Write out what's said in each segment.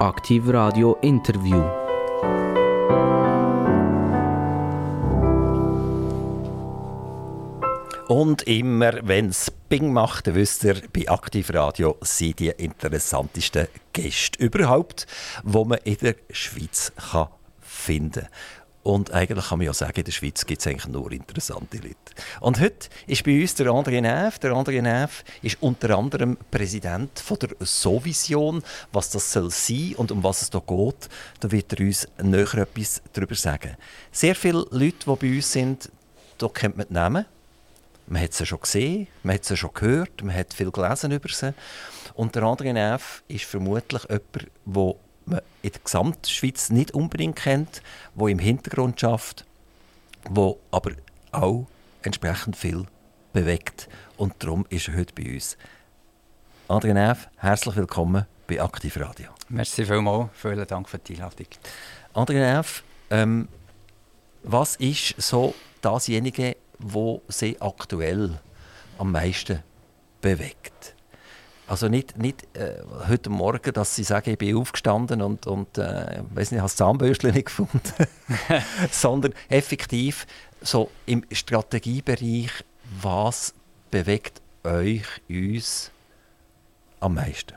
Aktiv Radio Interview. Und immer, wenn es Bing macht, dann wisst ihr, bei Aktiv Radio sind die interessantesten Gäste überhaupt, die man in der Schweiz finden kann. Und eigentlich kann man ja sagen, in der Schweiz gibt es eigentlich nur interessante Leute. Und heute ist bei uns der André Neff. Der André Neff ist unter anderem Präsident von der Sovision. Was das soll sein und um was es hier geht, da wird er uns näher etwas darüber sagen. Sehr viele Leute, die bei uns sind, da kennt man die Namen. Man hat sie schon gesehen, man hat sie schon gehört, man hat viel gelesen über sie. Und der André Neff ist vermutlich jemand, der man in der Gesamtschweiz nicht unbedingt kennt, wo im Hintergrund schafft, wo aber auch entsprechend viel bewegt. Und darum ist er heute bei uns. Adrian Neff, herzlich willkommen bei Aktiv Radio. Merci vielmals, vielen Dank für die Einladung. Adrian Neff, ähm, was ist so dasjenige, wo Sie aktuell am meisten bewegt? Also nicht, nicht äh, heute Morgen, dass sie sagen, ich bin aufgestanden und, und äh, weiß nicht, habe das Zahnbürstchen nicht gefunden, sondern effektiv so im Strategiebereich, was bewegt euch, uns am meisten?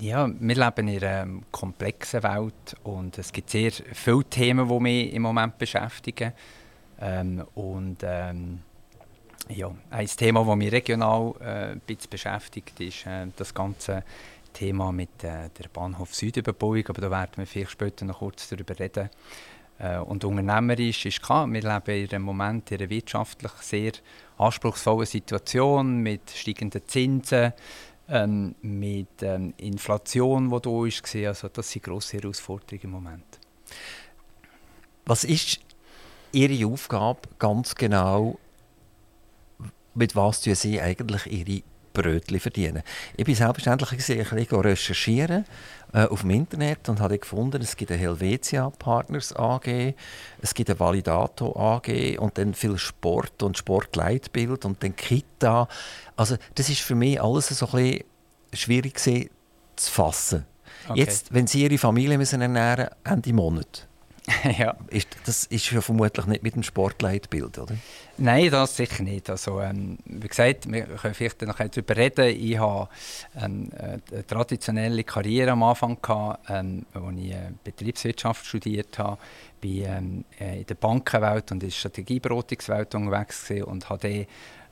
Ja, wir leben in einer komplexen Welt und es gibt sehr viele Themen, die mich im Moment beschäftigen. Ähm, und ähm, ja, ein Thema, das mich regional äh, ein bisschen beschäftigt, ist äh, das ganze Thema mit äh, der Bahnhof Südüberbauung, aber da werden wir vielleicht später noch kurz darüber reden. Äh, und unternehmerisch ist klar, wir leben in einem Moment in einer wirtschaftlich sehr anspruchsvollen Situation mit steigenden Zinsen, ähm, mit ähm, Inflation, die da ist. Also das sind grosse Herausforderungen im Moment. Was ist Ihre Aufgabe ganz genau mit was sie eigentlich ihre Brötchen verdienen. Ich bin selbstverständlich ein bisschen recherchieren äh, auf dem Internet und habe gefunden, es gibt eine Helvetia Partners AG, es gibt eine Validato AG und dann viel Sport und Sportleitbild und dann Kita. Also das ist für mich alles so ein bisschen schwierig zu fassen. Okay. Jetzt, wenn Sie Ihre Familie müssen ernähren müssen, Ende Monat, ja. Ist, das ist ja vermutlich nicht mit dem Sportleitbild, oder? Nein, das sicher nicht. Also, ähm, wie gesagt, wir können vielleicht noch darüber reden. Ich hatte ähm, eine traditionelle Karriere am Anfang, gehabt, ähm, als ich äh, Betriebswirtschaft studiert habe, bin ähm, äh, in der Bankenwelt und in der Strategieberatungswelt unterwegs und habe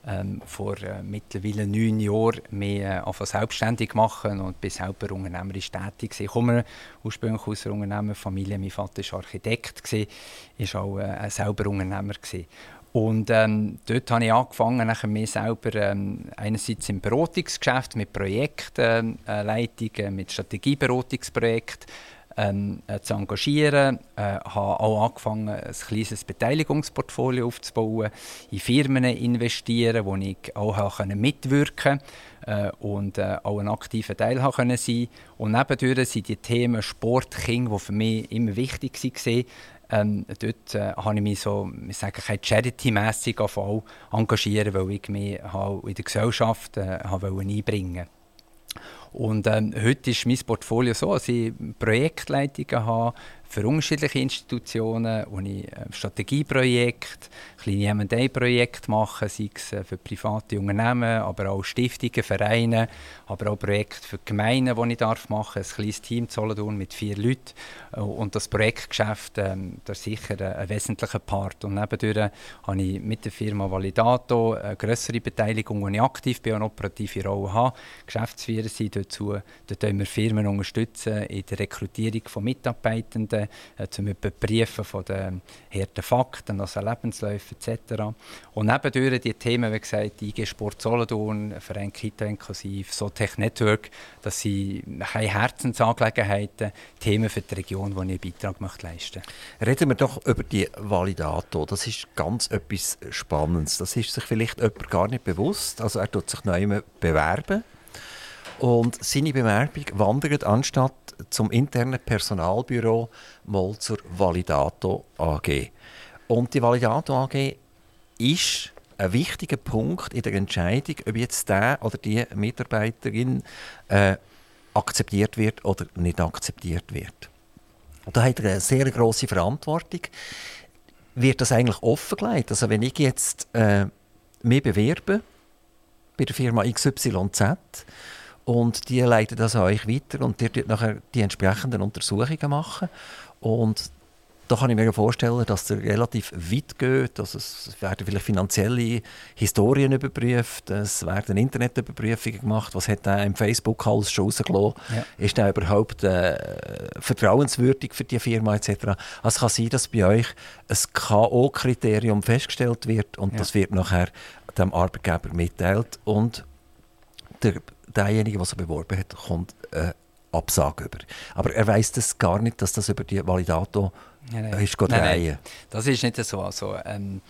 ähm, vor äh, mittlerweile neun Jahren mehr äh, selbstständig machen und bin selber unternehmerisch tätig. Ich komme ursprünglich aus einer Unternehmerfamilie. Mein Vater war Architekt, war auch äh, selber Unternehmer. Gewesen. Und ähm, dort habe ich angefangen, nachher mir selber ähm, einerseits im Beratungsgeschäft mit Projektleitungen, äh, mit Strategieberatungsprojekten ähm, äh, zu engagieren. Ich äh, habe auch angefangen, ein kleines Beteiligungsportfolio aufzubauen, in Firmen investieren, wo ich auch mitwirken konnte äh, und äh, auch einen aktiven Teil sein. Und nebendurch sind die Themen Sport, Kinder, die für mich immer wichtig waren. Ähm, dort äh, habe ich mich so, ich sage, charity-mässig engagieren, weil ich mich in der Gesellschaft äh, einbringen wollte. Und ähm, heute ist mein Portfolio so, dass ich Projektleitungen habe für unterschiedliche Institutionen, wo ich äh, Strategieprojekte, kleine M&A-Projekte mache, sei es äh, für private Unternehmen, aber auch Stiftungen, Vereine, aber auch Projekte für Gemeinden, die ich darf machen darf. Ein kleines Team Solothurn mit vier Leuten. Äh, und das Projektgeschäft, ähm, das ist sicher ein wesentlicher Part. Und nebendurch habe ich mit der Firma Validato eine grössere Beteiligung, wo ich aktiv bin und operative Rolle habe. Geschäftsführer sind dazu. Dort wir Firmen unterstützen in der Rekrutierung von Mitarbeitenden, äh, zum Überprüfen von den harten Fakten, also Lebensläufe etc. Und nebendurch die Themen, wie gesagt, IG Sport Solothurn, Verein Kita inklusiv, Sotech Network, das sind keine Herzensangelegenheiten, Themen für die Region, wo ich einen Beitrag möchte leisten möchte. Reden wir doch über die Validato. Das ist ganz etwas Spannendes. Das ist sich vielleicht jemand gar nicht bewusst. Also er tut sich neu bewerben und seine Bewerbung wandert anstatt zum internen Personalbüro mal zur Validato AG. Und die Validato AG ist ein wichtiger Punkt in der Entscheidung, ob jetzt der oder die Mitarbeiterin äh, akzeptiert wird oder nicht akzeptiert wird. Und da hat er eine sehr große Verantwortung. Wird das eigentlich offengelegt? Also wenn ich jetzt äh, mich bewerbe bei der Firma XYZ und die leiten das an euch weiter und ihr nachher die entsprechenden Untersuchungen machen und da kann ich mir vorstellen, dass er relativ weit geht. Also es werden vielleicht finanzielle Historien überprüft, es werden Internetüberprüfungen gemacht. Was hat er im Facebook alles schon rausgelassen? Ja. Ist er überhaupt äh, vertrauenswürdig für die Firma etc.? Also es kann sein, dass bei euch ein K.O.-Kriterium festgestellt wird und ja. das wird nachher dem Arbeitgeber mitteilt und der, derjenige, der sich beworben hat, kommt äh, Absage über. Aber er weiß das gar nicht, dass das über die Validator nein, nein. ist nein, nein, Das ist nicht so. Also, ähm,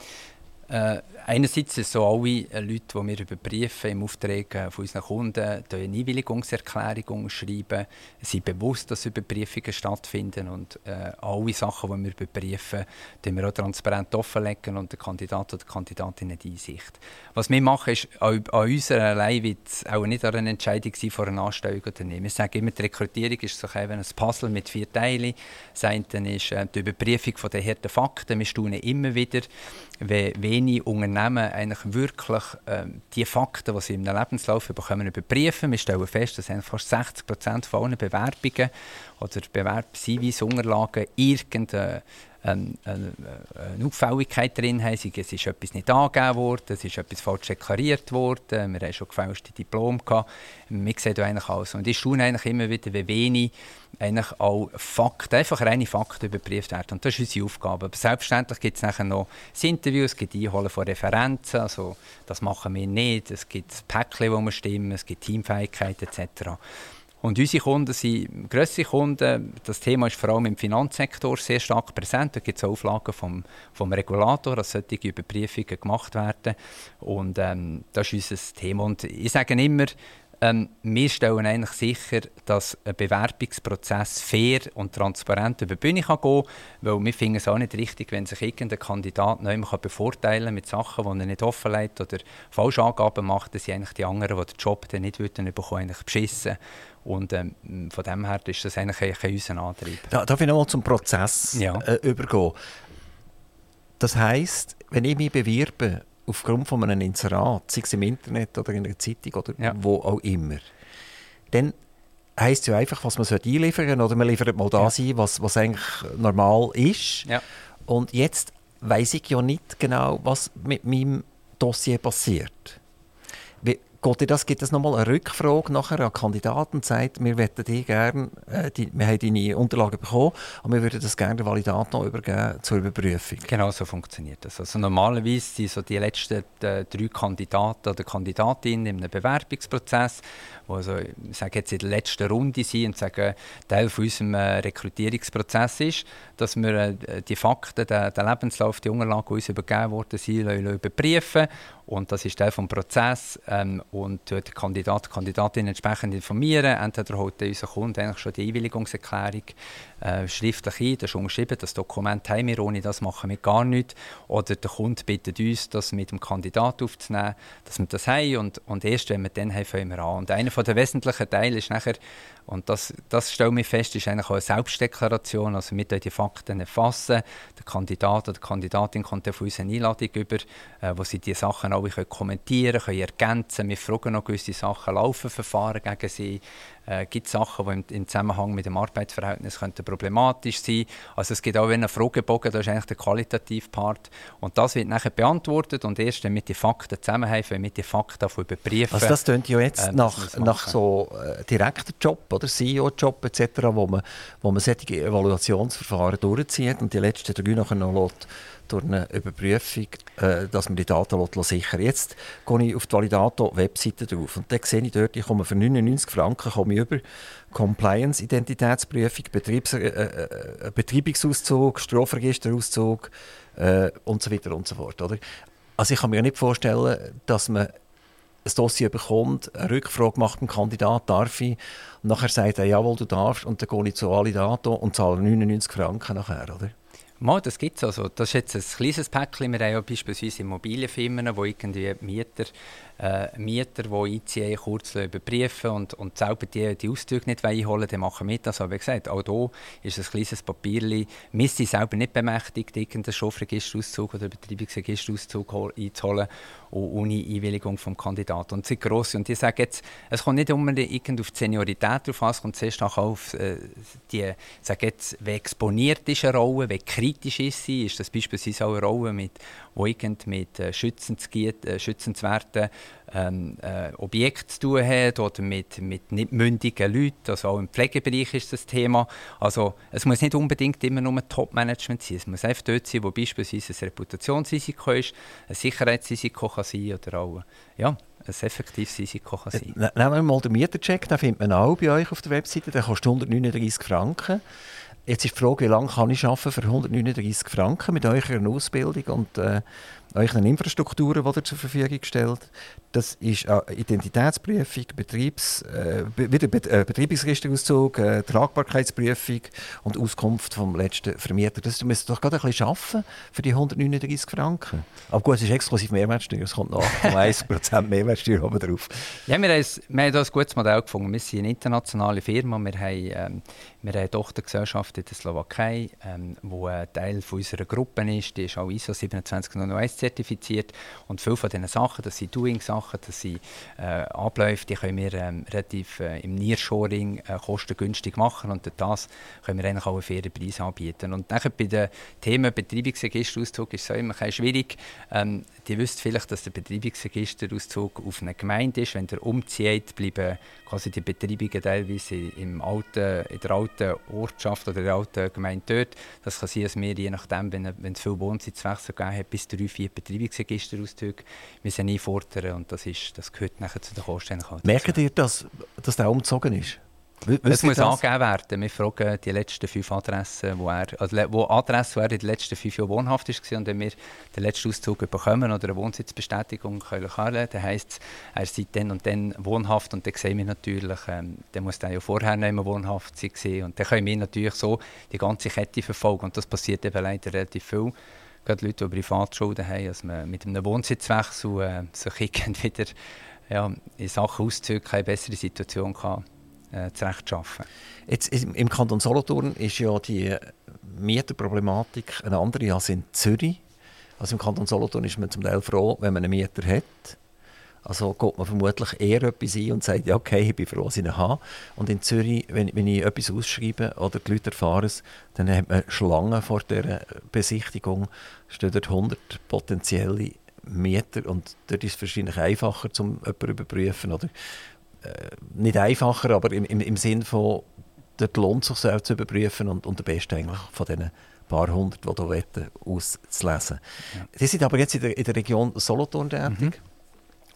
äh, einerseits so alle äh, Leute, die wir überprüfen im Auftrag äh, von unseren Kunden, eine Einwilligungserklärung schreiben, sind bewusst, dass Überprüfungen stattfinden und äh, alle Sachen, die wir überprüfen, die wir auch transparent offenlegen und der Kandidat oder die Kandidatin hat Einsicht. Was wir machen, ist, an, an uns allein auch nicht eine Entscheidung sein vor einer Anstellung oder nicht. Wir sagen immer, die Rekrutierung ist so ein Puzzle mit vier Teilen. Das eine ist äh, die Überprüfung der harten Fakten. Wir staunen immer wieder, wie wenig Unternehmen eigentlich wirklich äh, die Fakten, die sie im Lebenslauf bekommen, überprüfen. Wir stellen fest, dass fast 60 Prozent von allen Bewerbungen oder Bewerbungsunterlagen irgendeine eine, eine Auffälligkeit drin haben. Es ist etwas nicht angegeben worden, es ist etwas falsch deklariert worden, wir haben schon gefälschte Diplome gehabt. Wir sehen da eigentlich alles. Und ich staune eigentlich immer wieder, wie wenig eigentlich auch Fakten, einfach reine Fakten überprüft werden. Und das ist unsere Aufgabe. Aber selbstverständlich gibt es nachher noch das Interview, es gibt Einholen von Referenzen, also das machen wir nicht. Es gibt Päckchen, wo wir stimmen, es gibt Teamfähigkeit etc. Und unsere Kunden sind grössere Kunden. Das Thema ist vor allem im Finanzsektor sehr stark präsent. Da gibt es Auflagen vom, vom Regulator, dass solche Überprüfungen gemacht werden. Und ähm, das ist unser Thema. Und ich sage immer, ähm, wir stellen eigentlich sicher, dass ein Bewerbungsprozess fair und transparent über die Bühne kann gehen kann, weil wir finden es auch nicht richtig, wenn sich irgendein Kandidat immer bevorteilen mit Sachen, die er nicht offenlegt oder falsche Angaben macht, dass sie eigentlich die anderen, die den Job dann nicht bekommen, eigentlich beschissen. Und ähm, von dem her ist das eigentlich unser Antrieb. Da, darf ich nochmal zum Prozess ja. äh, übergehen? Das heisst, wenn ich mich bewerbe aufgrund von einem Inserat, sei es im Internet oder in einer Zeitung oder ja. wo auch immer, dann heisst es ja einfach, was man einliefern sollte oder man liefert mal das ja. ein, was, was eigentlich normal ist. Ja. Und jetzt weiß ich ja nicht genau, was mit meinem Dossier passiert. Geht das, gibt es nochmal eine Rückfrage nachher an Kandidaten und sagt, wir möchten die gerne, äh, die, wir haben deine Unterlagen bekommen und wir würden das gerne der Validat noch übergeben zur Überprüfung? Genau so funktioniert das. Also normalerweise sind so die letzten äh, drei Kandidaten oder Kandidatinnen in einem Bewerbungsprozess, also, ich sage jetzt in der letzten Runde sind und sagen, Teil von unserem äh, Rekrutierungsprozess ist, dass wir äh, die Fakten, den, Lebenslauf, die Unterlagen, die uns übergeben worden sind, überprüfen und das ist Teil des Prozesses. Ähm, und der Kandidat, die Kandidatin entsprechend informieren. Entweder holt unser Kunde eigentlich schon die Einwilligungserklärung äh, schriftlich ein, das ist unterschrieben, das Dokument haben wir, ohne das machen wir gar nichts. Oder der Kunde bittet uns, das mit dem Kandidat aufzunehmen, dass wir das haben und, und erst wenn wir dann haben, fangen wir an. Und einer der wesentlichen Teile ist nachher, und das, das stellen wir fest, ist eigentlich auch eine Selbstdeklaration, also wir die Fakten erfassen, der Kandidat oder die Kandidatin kommt dann von uns eine Einladung über, äh, wo sie diese Sachen alle können kommentieren können, ergänzen. Wir fragen noch gewisse Sachen, laufen Verfahren gegen sie, äh, gibt Sachen, die im, im, Zusammenhang mit dem Arbeitsverhältnis könnten problematisch sein. Also es gibt auch einen Fragebogen, das ist eigentlich der qualitative Part. Und das wird nachher beantwortet und erst wenn wir die Fakten zusammenhaben, wenn wir die Fakten überprüfen. Also das klingt ja jetzt äh, nach, nach so äh, direkter Job oder CEO-Job etc., wo man, wo man solche Evaluationsverfahren durchzieht und die letzten drei nachher noch durch eine Überprüfung, äh, dass man die Daten sichern Jetzt gehe ich auf die Validato-Webseite drauf und dann sehe ich dort, ich komme für 99 Franken komme ich über Compliance, Identitätsprüfung, Betriebs äh, äh, Betreibungsauszug, Strafregisterauszug äh, und so weiter und so fort. Oder? Also ich kann mir nicht vorstellen, dass man ein Dossier bekommt, eine Rückfrage macht beim Kandidat, darf ich, und nachher sagt er, jawohl, du darfst, und dann gehe ich zu Validato und zahle 99 Franken nachher, oder? Mal, das gibt es. Also, das ist jetzt ein kleines Päckchen. Wir haben ja beispielsweise Immobilienfirmen, wo irgendwie Mieter äh, Mieter, die einziehen, kurz überprüfen und, und selber die, die Auszüge nicht einholen dann machen wir das. Aber wie gesagt, auch hier ist ein kleines Papierchen. Wir sind selber nicht bemächtigt, irgendeinen Schofregisterauszug oder Betreibungsregisterauszug einzuholen ohne Einwilligung vom Kandidaten. Und sie sind gross. Und ich sage jetzt, es kommt nicht unbedingt auf die Seniorität drauf an, es kommt zuerst auch auf äh, die, sage jetzt, wie exponiert ist eine Rolle, wie kritisch ist sie, ist das beispielsweise auch eine Rolle, mit, die mit äh, äh, schützenswerten ähm, äh, Objekten zu tun hat oder mit, mit nicht mündigen Leuten. Also auch im Pflegebereich ist das Thema. Also es muss nicht unbedingt immer nur Top-Management sein. Es muss einfach dort sein, wo beispielsweise ein Reputationsrisiko ist, ein Sicherheitsrisiko kann sein oder auch ja, ein effektives Risiko kann sein. Nehmen wir mal den Mietercheck, den findet man auch bei euch auf der Webseite. Der kostet 139 Franken. Jetzt ist die Frage, wie lange kann ich arbeiten für 139 Franken mit eurer Ausbildung? Und äh, euren Infrastrukturen, die ihr zur Verfügung stellt. Das ist äh, Identitätsprüfung, Betriebs, äh, wieder Bet äh, Betriebsregisterauszug, äh, Tragbarkeitsprüfung und Auskunft vom letzten Vermieter. Das du doch gerade ein bisschen arbeiten für die 139 Franken. Aber gut, es ist exklusiv Mehrwertsteuer, es kommt noch 8,1% Mehrwertsteuer oben drauf. Ja, wir haben, wir da ein gutes Modell gefunden. Wir sind eine internationale Firma, wir haben, ähm, wir haben eine Tochtergesellschaft in der Slowakei, ähm, wo ein Teil unserer Gruppe ist, die ist auch ISO 27001 zertifiziert und viele von diesen Sachen, das sind Doing-Sachen, das sind äh, Abläufe, die können wir ähm, relativ äh, im Nearshoring äh, kostengünstig machen und durch das können wir eigentlich auch einen fairen Preis anbieten. Und nachher bei den Themen Betreibungsregisterauszug ist es immer schwierig. Ähm, die wisst vielleicht, dass der Betreibungsregisterauszug auf einer Gemeinde ist. Wenn der umzieht, bleiben quasi die Betreibungen teilweise im alten, in der alten Ortschaft oder der alten Gemeinde dort. Das kann sein, dass wir je nachdem, wenn, wenn es viel Wohnsitzwechsel gegeben hat, bis drei, vier Betreibungsregisterauszüge müssen einfordern und das, ist, das gehört nachher zu den Kosten. Merkt ihr, dass, dass der umgezogen ist? Es muss das? angegeben werden. Wir fragen die letzten fünf Adressen, wo er, also wo Adresse, wo er in den letzten fünf Jahren wohnhaft war. Und wenn wir den letzten Auszug bekommen oder eine Wohnsitzbestätigung können können, dann heisst es, er sei dann und dann wohnhaft. Und dann sehen wir natürlich, ähm, dann muss er ja vorher nicht mehr wohnhaft sein. Und dann können wir natürlich so die ganze Kette verfolgen. Und das passiert eben leider relativ viel gerade Leute, die Privatschulden haben, dass man mit einem Wohnsitzwechsel äh, sich wieder ja, in Sachen Auszüge eine bessere Situation kann, äh, zurechtschaffen Jetzt im Kanton Solothurn ist ja die Mieterproblematik eine andere als in Zürich. Also im Kanton Solothurn ist man zum Teil froh, wenn man einen Mieter hat. Also geht man vermutlich eher etwas ein und sagt, ja, okay, ich bin froh, dass ich ihn habe. Und in Zürich, wenn, wenn ich etwas ausschreibe oder die Leute erfahren es, dann hat man Schlangen vor der Besichtigung, stehen dort 100 potenzielle Mieter und dort ist es wahrscheinlich einfacher, um jemanden zu überprüfen. Oder, äh, nicht einfacher, aber im, im, im Sinn von, dort lohnt es sich zu überprüfen und, und der Beste eigentlich von diesen paar hundert, die hier wetten, auszulesen. Ja. Sie sind aber jetzt in der, in der Region Solothurn tätig. Mhm.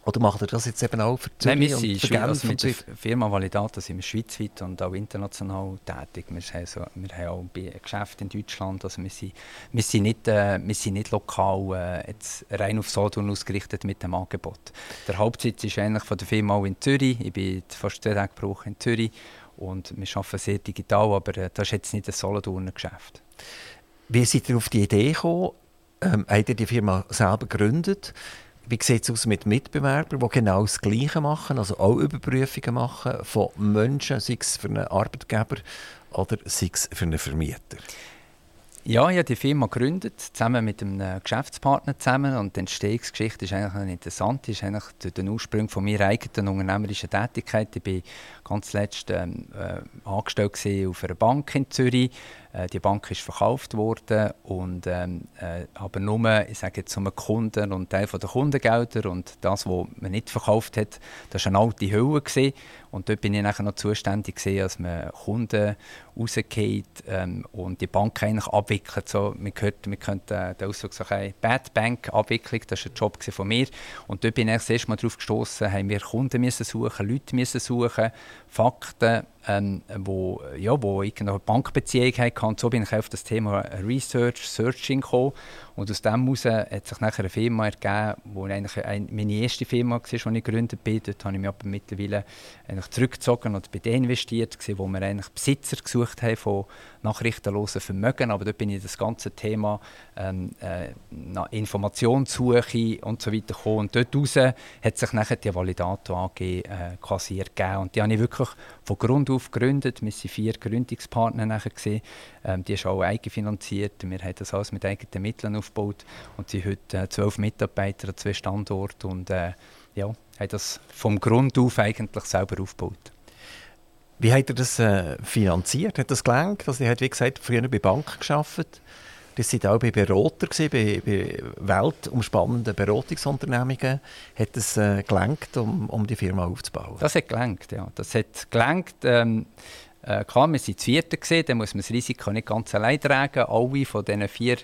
Oder macht ihr das jetzt eben auch für Zürich Nein, wir sind und also mit der Firma Validata sind wir schweizweit und auch international tätig. Wir haben, so, wir haben auch Geschäfte in Deutschland. Also wir, sind, wir, sind nicht, äh, wir sind nicht lokal äh, jetzt rein auf Solothurn ausgerichtet mit dem Angebot. Der Hauptsitz ist eigentlich von der Firma auch in Zürich. Ich bin fast zwei Tage pro Woche in Zürich und wir arbeiten sehr digital, aber äh, das ist jetzt nicht ein Solothurner Geschäft. Wie seid ihr auf die Idee gekommen? Ähm, habt ihr die Firma selber gegründet? Wie sieht es aus mit Mitbewerbern, die genau das Gleiche machen, also auch Überprüfungen machen von Menschen, sei es für einen Arbeitgeber oder sei es für einen Vermieter? Ja, ich habe die Firma gegründet, zusammen mit einem Geschäftspartner zusammen. Und die Entstehungsgeschichte ist eigentlich interessant. ist eigentlich den Ursprung von meiner eigenen unternehmerischen Tätigkeit. Ich war ganz letzt ähm, äh, angestellt auf einer Bank in Zürich. Äh, die Bank ist verkauft worden und ähm, äh, aber nur, ich sage jetzt, zum Kunden und Teil der Kundengelder und das, was man nicht verkauft hat, das war eine alte Hülle gewesen. und dort bin ich nachher noch zuständig gewesen, dass man Kunden rausgeht ähm, und die Bank eigentlich abwickelt. So, man hört, man könnte äh, den Ausdruck sagen, Bad Bank Abwicklung, das war ein Job von mir und dort bin ich das erste Mal darauf gestoßen, haben wir Kunden müssen suchen, Leute müssen suchen, Fakten ähm, wo, ja, wo ich eine Bankbeziehung hatte. Und so bin ich auf das Thema Research, Searching gekommen. Und aus dem heraus hat sich nachher eine Firma ergeben, die eigentlich meine erste Firma war, die ich gegründet habe. Dort habe ich mich aber mittlerweile eigentlich zurückgezogen und bei denen investiert, wo wir eigentlich Besitzer gesucht haben von nachrichtenlosen Vermögen. Aber dort bin ich das ganze Thema ähm, äh, Informationssuche und so weiter gekommen. Und dort heraus hat sich nachher die Validator AG äh, quasi ergeben. Und die habe ich wirklich von Grund auf gegründet. Wir waren vier Gründungspartner nachher. Ähm, die ist auch eigenfinanziert. Wir haben das alles mit eigenen Mitteln aufgebaut und sind heute äh, zwölf Mitarbeiter an zwei Standorten und äh, ja, haben das vom Grund auf eigentlich selber aufgebaut. Wie hat er das äh, finanziert? Hat das gelangt? Also, er hat, wie gesagt, früher bei der Bank gearbeitet. Das waren auch bei Berater, bei, bei weltumspannenden Beratungsunternehmungen. Hat es äh, gelangt, um, um die Firma aufzubauen? Das hat gelangt, ja. Das hat gelangt. Ähm, äh, klar, wir waren zu vierten, gewesen, dann muss man das Risiko nicht ganz allein tragen. Alle von diesen vier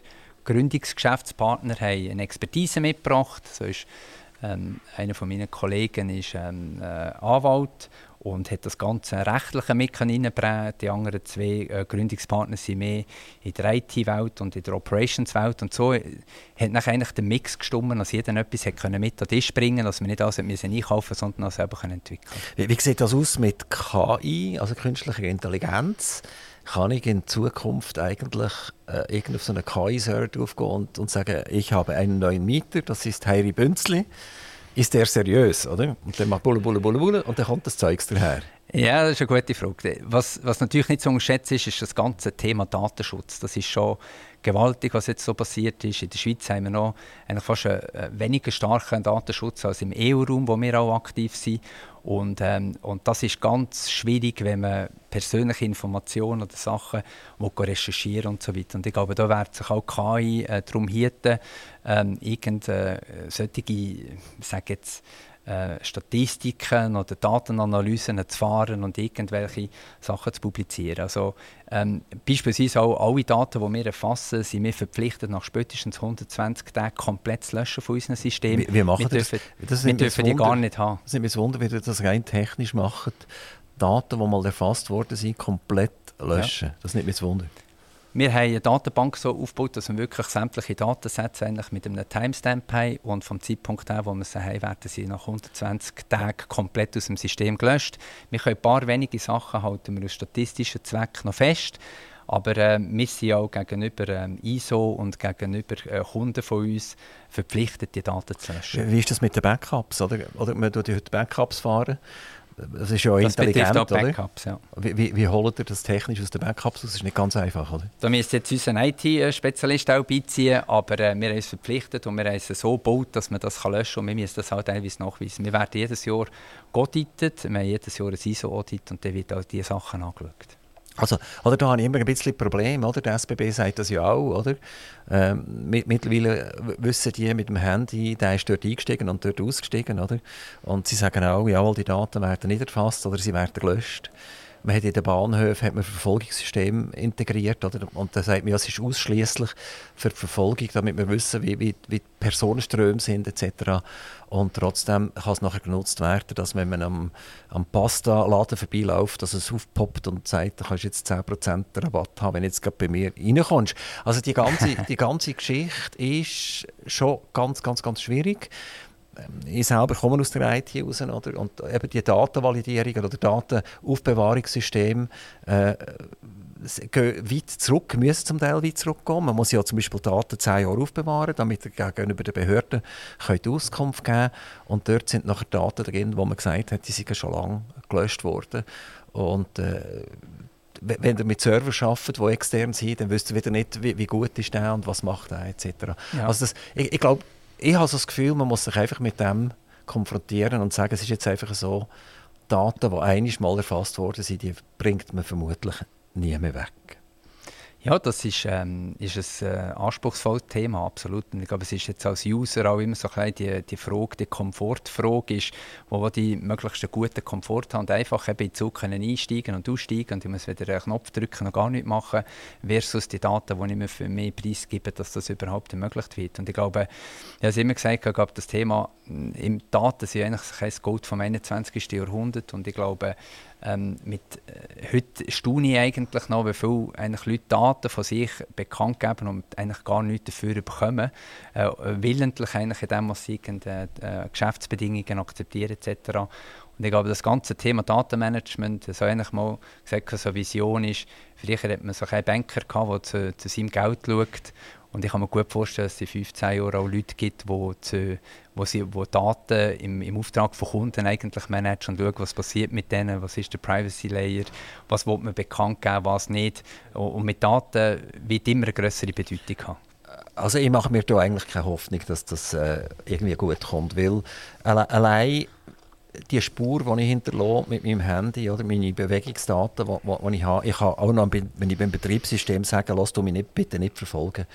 Gründungsgeschäftspartnern haben eine Expertise mitgebracht. So ist, ähm, einer von meinen Kollegen ist ähm, äh, Anwalt und hat das ganze Rechtliche mit reingebracht. Die anderen zwei äh, Gründungspartner sind mehr in der IT-Welt und in der Operations-Welt. Und so hat nach eigentlich der Mix gestimmt, dass jeder etwas hat können mit an den Tisch bringen dass wir nicht alles müssen einkaufen sondern auch selber entwickeln wie, wie sieht das aus mit KI, also künstlicher Intelligenz? Kann ich in Zukunft eigentlich äh, auf so einen KI-Server aufgehen und, und sagen, ich habe einen neuen Mieter, das ist Heiri Bünzli ist der seriös, oder? Und dann macht Bulle, Bulle, Bulle, Bulle und dann kommt das Zeugs daher. Ja, das ist eine gute Frage. Was, was natürlich nicht so unterschätzt ist, ist das ganze Thema Datenschutz. Das ist schon gewaltig, was jetzt so passiert ist. In der Schweiz haben wir noch eigentlich fast einen weniger starken Datenschutz als im EU-Raum, wo wir auch aktiv sind. Und, ähm, und das ist ganz schwierig, wenn man persönliche Informationen oder Sachen recherchieren und so weiter. Und ich glaube, da wird sich auch KI äh, darum hieten, ähm, irgendeine äh, solche, sage jetzt, äh, Statistiken oder Datenanalysen zu fahren und irgendwelche Sachen zu publizieren. Also, ähm, beispielsweise auch alle Daten, die wir erfassen, sind wir verpflichtet, nach spätestens 120 Tagen komplett zu löschen von unserem System. Wie, wie machen wir dürfen, das? das wir dürfen die gar nicht haben. Das ist mir Wunder, wie ihr das rein technisch macht. Daten, die mal erfasst worden sind, komplett löschen. Ja. Das ist nicht mir Wunder. Wir haben eine Datenbank so aufgebaut, dass wir wirklich sämtliche Datensätze eigentlich mit einem Timestamp haben und vom Zeitpunkt an, wo wir sie haben, werden sie nach 120 Tagen komplett aus dem System gelöscht. Wir können ein paar wenige Sachen halten wir aus statistischen Zwecken noch fest, aber äh, wir sind auch gegenüber ähm, ISO und gegenüber äh, Kunden von uns verpflichtet, die Daten zu löschen. Wie ist das mit den Backups? Oder, oder man tut heute Backups fahren das ist ja das intelligent, auch Backups, ja. Wie, wie, wie holt ihr das technisch aus den Backups? Das ist nicht ganz einfach, oder? Da müsste jetzt unseren IT-Spezialist auch beiziehen, aber äh, wir haben es verpflichtet und wir haben es so gebaut, dass man das kann löschen kann und wir müssen das auch teilweise nachweisen. Wir werden jedes Jahr auditet, wir haben jedes Jahr ein ISO-Audit und dann wird auch diese Sachen angeschaut. Also, oder da habe ich immer ein bisschen Problem, oder? Der SBB sagt das ja auch, oder? Ähm, mittlerweile wissen die mit dem Handy, der ist dort eingestiegen und dort ausgestiegen, oder? Und sie sagen auch, ja, die Daten werden nicht erfasst oder sie werden gelöscht. Man hat in den Bahnhöfen hat man Verfolgungssystem integriert, oder? Und da sagt man, ja, es ist ausschließlich für die Verfolgung, damit wir wissen, wie, wie, wie die Personenströme sind etc. Und trotzdem kann es nachher genutzt werden, dass wenn man am, am Pasta-Laden vorbeiläuft, dass es aufpoppt und sagt, du kannst jetzt 10% Rabatt haben, wenn du jetzt gerade bei mir reinkommst. Also die ganze, die ganze Geschichte ist schon ganz, ganz, ganz schwierig. Ähm, ich selber komme aus der IT raus, oder? und eben die Datenvalidierung oder Datenaufbewahrungssystem äh, gehen weit zurück, müssen zum Teil weit zurückgehen. Man muss ja zum Beispiel Daten zehn Jahre aufbewahren, damit er gegenüber den Behörden die Auskunft geben kann. Und dort sind nachher Daten drin, wo man gesagt hat, die sind schon lange gelöscht worden. Und äh, wenn ihr mit Servern arbeitet, die extern sind, dann wisst ihr wieder nicht, wie, wie gut ist der und was macht er etc. Ja. Also das, ich, ich glaube, ich habe so das Gefühl, man muss sich einfach mit dem konfrontieren und sagen, es ist jetzt einfach so, Daten, die einmal erfasst worden sind, die bringt man vermutlich nie mehr weg. Ja, das ist, ähm, ist ein äh, anspruchsvolles Thema, absolut. Und ich glaube, es ist jetzt als User auch immer so ein die, die Frage, die Komfortfrage ist, wo die möglichst guten Komfort haben und einfach eben in Zug können einsteigen und aussteigen und ich muss wieder einen Knopf drücken und gar nichts machen, versus die Daten, die ich mir für mehr Preis gebe, dass das überhaupt ermöglicht wird. Und ich glaube, ich habe es immer gesagt, ich glaube, das Thema mm, im Daten sind eigentlich kein Gold vom 21. Jahrhundert und ich glaube, ähm, mit, äh, heute staune ich eigentlich noch, wie viele Leute Daten von sich bekannt geben und eigentlich gar nichts dafür bekommen. Äh, willentlich eigentlich in dem, was sie äh, Geschäftsbedingungen akzeptieren etc. Und ich glaube, das ganze Thema Datenmanagement, so eigentlich mal gesagt, so eine Vision ist, früher hat man so einen Banker gehabt, der zu, zu seinem Geld schaut und ich kann mir gut vorstellen, dass es in 15 Jahren auch Leute gibt, die, zu, wo sie, wo Daten im, im Auftrag von Kunden eigentlich managen und schauen, was passiert mit denen, was ist der Privacy Layer, was will man bekannt geben, was nicht. Und mit Daten wird immer eine größere Bedeutung haben. Also ich mache mir da eigentlich keine Hoffnung, dass das äh, irgendwie gut kommt, weil alle, allein die Spur, die ich hinterlasse mit meinem Handy oder meine Bewegungsdaten, die ich habe, ich kann auch noch, wenn ich beim Betriebssystem sage, lass du mich nicht, bitte nicht verfolgen,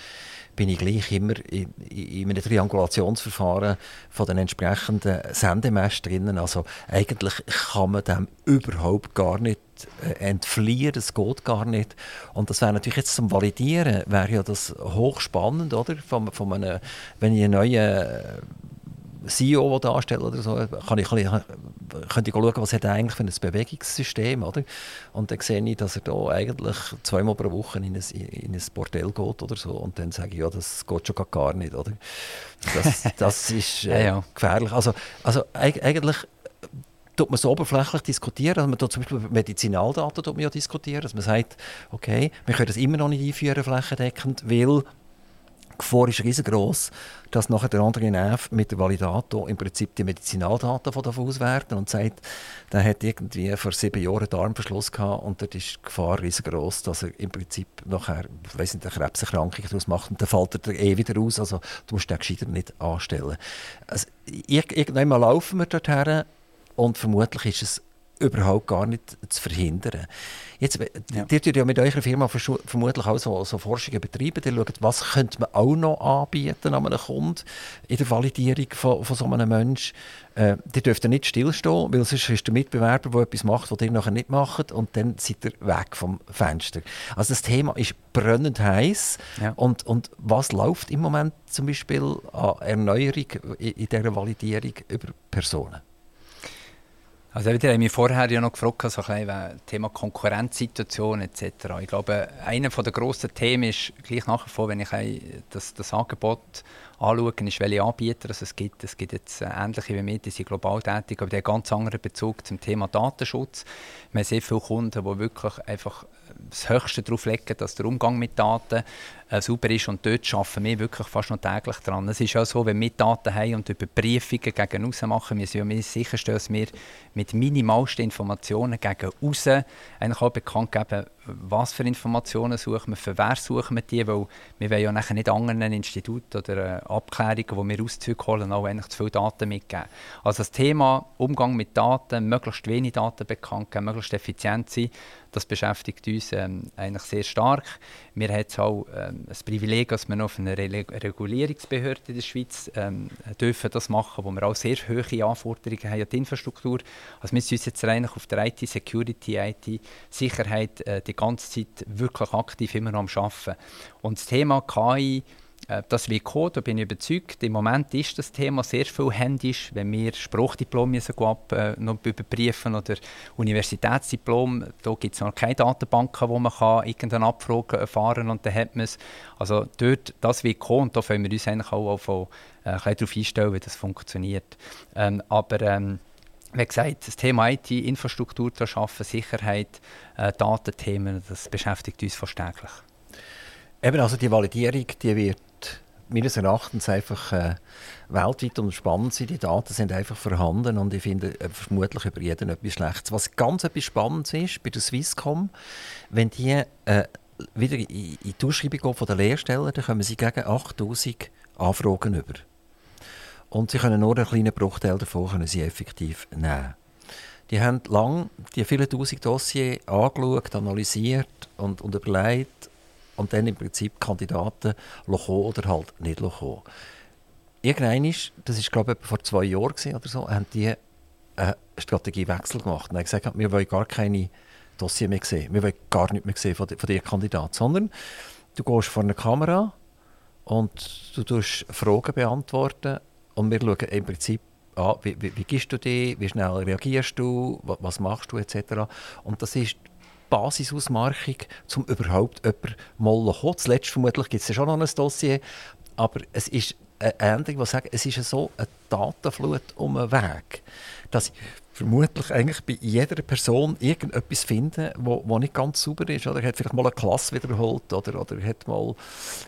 bin ich gleich immer in, in einem Triangulationsverfahren von den entsprechenden Sendemesh drinnen. Also eigentlich kann man dem überhaupt gar nicht äh, entfliehen, das geht gar nicht. Und das wäre natürlich jetzt zum Validieren, wäre ja das hochspannend, oder? Von, von einem, wenn ich einen neuen CEO darstellen oder so, kann ich, kann könnte ich schauen, was hat er eigentlich für ein Bewegungssystem, oder? Und dann sehe ich, dass er da eigentlich zweimal pro Woche in ein, in ein Bordell geht oder so und dann sage ich, ja, das geht schon gar nicht, oder? Das, das ist äh, ja, ja. gefährlich. Also, also eigentlich tut man so oberflächlich diskutieren. Also man tut zum Beispiel Medizinaldaten tut man ja diskutieren, dass man sagt, okay, wir können das immer noch nicht einführen flächendeckend, weil Gefahr ist riesengroß, dass nachher der andere Nerv mit dem Validator im Prinzip die Medizinaldaten von davon auswerten und sagt, der hat irgendwie vor sieben Jahren Darmverschluss gehabt und dort ist die Gefahr riesengroß, dass er im Prinzip nachher, ich weiss nicht, eine Krebserkrankung daraus macht und dann fällt er eh wieder raus. Also du musst den gescheiter nicht anstellen. Also, irgendwann laufen wir dorthin und vermutlich ist es überhaupt gar nicht zu verhindern. Jetzt, ja. Ihr tut ja mit eurer Firma vermutlich auch so, so Forschungen betreiben. Ihr schaut, was könnte man auch noch anbieten an einem Kunden in der Validierung von, von so einem Menschen. Äh, die dürft nicht stillstehen, weil sonst ist der Mitbewerber, der etwas macht, was ihr nachher nicht macht und dann seid ihr weg vom Fenster. Also das Thema ist brennend heiß ja. und, und was läuft im Moment zum Beispiel an Erneuerung in, in dieser Validierung über Personen? Also wieder haben mich vorher ja noch gefragt, so ein Thema Konkurrenzsituation etc. Ich glaube, einer der grossen Themen ist gleich nachher vor, wenn ich das, das Angebot anschaue, ist, welche Anbieter es gibt. Es gibt jetzt äh, ähnliche wie wir, die sind global tätig, aber die haben ganz anderen Bezug zum Thema Datenschutz. Wir haben sehr viele Kunden, die wirklich einfach das Höchste darauf legen, dass der Umgang mit Daten äh, super ist und dort arbeiten wir wirklich fast noch täglich dran. Es ist auch so, wenn wir Daten haben und Überprüfungen gegen außen machen, müssen wir sicherstellen, dass wir mit minimalsten Informationen gegen außen eigentlich auch bekannt geben, was für Informationen suchen wir, für wer suchen wir die, weil wir wollen ja nachher nicht anderen Instituten oder äh, Abklärungen, wo wir Auszüge holen, auch eigentlich zu viele Daten mitgeben. Also das Thema Umgang mit Daten, möglichst wenig Daten bekannt geben, möglichst effizient sein, das beschäftigt uns ähm, eigentlich sehr stark. Wir haben auch ähm, das Privileg, dass wir auf einer Re Regulierungsbehörde in der Schweiz ähm, dürfen das machen, wo wir auch sehr hohe Anforderungen haben an die Infrastruktur. Also wir müssen uns jetzt eigentlich auf der IT-Security, IT-Sicherheit äh, die ganze Zeit wirklich aktiv immer noch am Arbeiten. Und das Thema KI das wird kommen, da bin ich überzeugt. Im Moment ist das Thema sehr viel händisch. Wenn wir Spruchdiplom ab, äh, noch überprüfen oder Universitätsdiplom, da gibt es noch keine Datenbanken, wo man kann irgendeine Abfrage erfahren und dann hat man es. Also dort, das wird kommen und da können wir uns eigentlich auch auf, äh, darauf einstellen, wie das funktioniert. Ähm, aber ähm, wie gesagt, das Thema IT-Infrastruktur zu schaffen, Sicherheit, äh, Datenthemen, das beschäftigt uns fast täglich. Eben, also die Validierung, die wird meines Erachtens einfach äh, weltweit und spannend sein. Die Daten sind einfach vorhanden und ich finde äh, vermutlich über jeden etwas Schlechtes. Was ganz etwas Spannendes ist bei der Swisscom, wenn die äh, wieder in, in die Ausschreibung von der Lehrstellen, dann kommen sie gegen 8000 Anfragen über. Und sie können nur einen kleinen Bruchteil davon können sie effektiv nehmen. Die haben lang die vielen tausend Dossiers angeschaut, analysiert und, und überlegt und dann im Prinzip Kandidaten kommen oder halt nicht kommen. Irgendwann das war glaube ich vor zwei Jahren oder so, haben die einen Strategiewechsel gemacht und haben gesagt, wir wollen gar keine Dossier mehr sehen, wir wollen gar nicht mehr sehen von, von diesen Kandidaten, sondern du gehst vor eine Kamera und du tust Fragen beantworten und wir schauen im Prinzip ah, wie, wie, wie gehst du dich, wie schnell reagierst du, was, was machst du etc. Und das ist Basisausmarkung, um überhaupt jemanden mal zu kommen. Zuletzt vermutlich gibt es ja schon noch ein Dossier, aber es ist eine Änderung, die sagt, es ist so eine Datenflut um einen Weg, dass ich vermutlich eigentlich bei jeder Person irgendetwas finden, wo, wo nicht ganz sauber ist. Oder hat vielleicht mal eine Klasse wiederholt oder, oder hat mal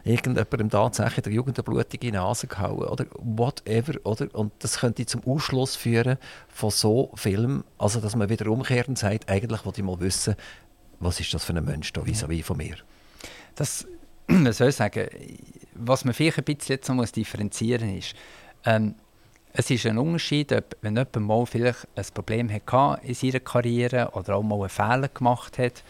irgendjemandem tatsächlich der Jugend eine blutige Nase gehauen oder whatever. Oder? Und das könnte zum Ausschluss führen von so Filmen, also dass man wieder umkehrend sagt, eigentlich wollte ich mal wissen, was ist das für ein Mensch da vis-à-vis von mir? Das, man soll sagen, was man vielleicht ein bisschen jetzt noch muss differenzieren ist, ähm, es ist ein Unterschied, ob, wenn jemand mal vielleicht ein Problem hatte in seiner Karriere oder auch mal einen Fehler gemacht hat.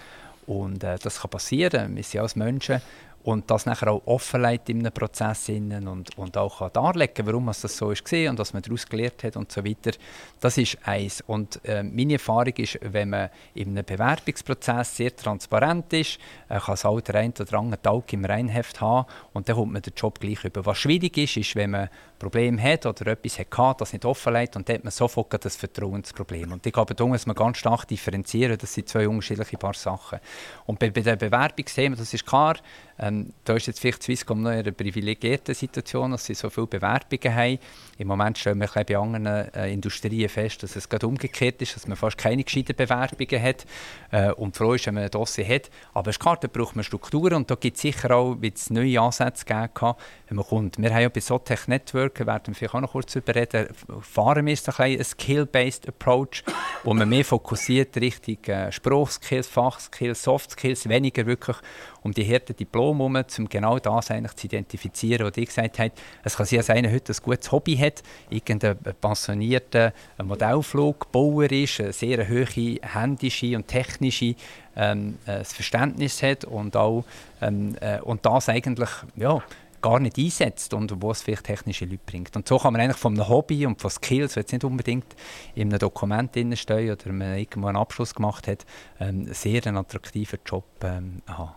Und äh, das kann passieren, wir sind als Menschen und das nachher auch offenlegt in einem Prozess und, und auch kann darlegen warum das so ist und was man daraus gelernt hat und so weiter. Das ist eins. Und äh, meine Erfahrung ist, wenn man in einem Bewerbungsprozess sehr transparent ist, äh, kann es auch der ein oder andere Tag im Reinheft haben und dann kommt man den Job gleich über. Was schwierig ist, ist, wenn man Problem hat oder etwas hat, das nicht offenlegt und dann hat man sofort das Vertrauensproblem. Und ich glaube, da muss man ganz stark differenzieren, das sind zwei unterschiedliche Paar Sachen. Und bei, bei der Bewerbungsthema, das ist klar, ähm, da ist jetzt vielleicht Swisscom noch in einer privilegierten Situation, dass sie so viele Bewerbungen haben. Im Moment stellen wir bei anderen äh, Industrien fest, dass es gerade umgekehrt ist, dass man fast keine gescheiten Bewerbungen hat äh, und froh ist, wenn man ein Dossier hat. Aber es ist klar, da braucht man Strukturen und da gibt es sicher auch es neue Ansätze geben kann, wenn man kommt. Wir haben ja bei Sotech Network, werden wir vielleicht auch noch kurz darüber reden, fahren wir ein, ein Skill-Based Approach, wo man mehr fokussiert Richtung äh, Spruchskills, Fachskills, Softskills, weniger wirklich um die harten Diplome herum, um genau das eigentlich zu identifizieren, was ich gesagt habe. Es kann sein, dass einer heute ein gutes Hobby hat, irgendein pensionierter Modellflugbauer ist, eine sehr hohe händische und technische ähm, äh, Verständnis hat und auch ähm, äh, und das eigentlich ja, gar nicht einsetzt und wo es vielleicht technische Leute bringt. Und so kann man eigentlich von einem Hobby und von Skills, die jetzt nicht unbedingt in einem Dokument stehen oder man irgendwo einen Abschluss gemacht hat, ähm, sehr einen attraktiven Job ähm, haben.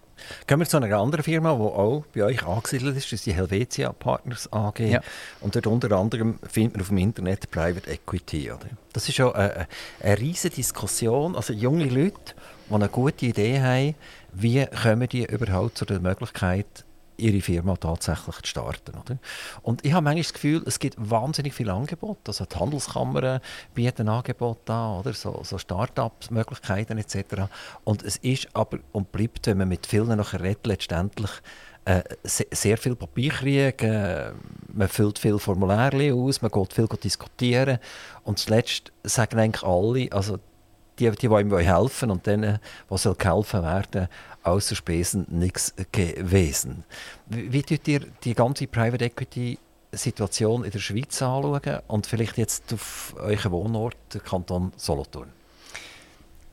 Gehen wir zu einer anderen Firma, die auch bei euch angesiedelt ist, das ist die Helvetia Partners AG. Ja. Und dort unter anderem findet man auf dem Internet Private Equity. Oder? Das ist schon eine, eine riesige Diskussion. Also junge Leute, die eine gute Idee haben, wie kommen die überhaupt zu der Möglichkeit, ihre Firma tatsächlich zu starten. Oder? Und ich habe manchmal das Gefühl, es gibt wahnsinnig viele Angebote. Also die Handelskammern bieten Angebote an, oder? so, so Start-up-Möglichkeiten etc. Und es ist aber und bleibt, wenn man mit vielen nachher redet, letztendlich äh, sehr viel Papierkrieg, äh, man füllt viel Formulare aus, man geht viel diskutieren und zuletzt sagen eigentlich alle, also die, die, die ihm helfen und denen, die geholfen werden außer Spesen nichts gewesen. Wie, tut ihr die ganze Private Equity Situation in der Schweiz anschauen und vielleicht jetzt auf euren Wohnort, Kanton Solothurn?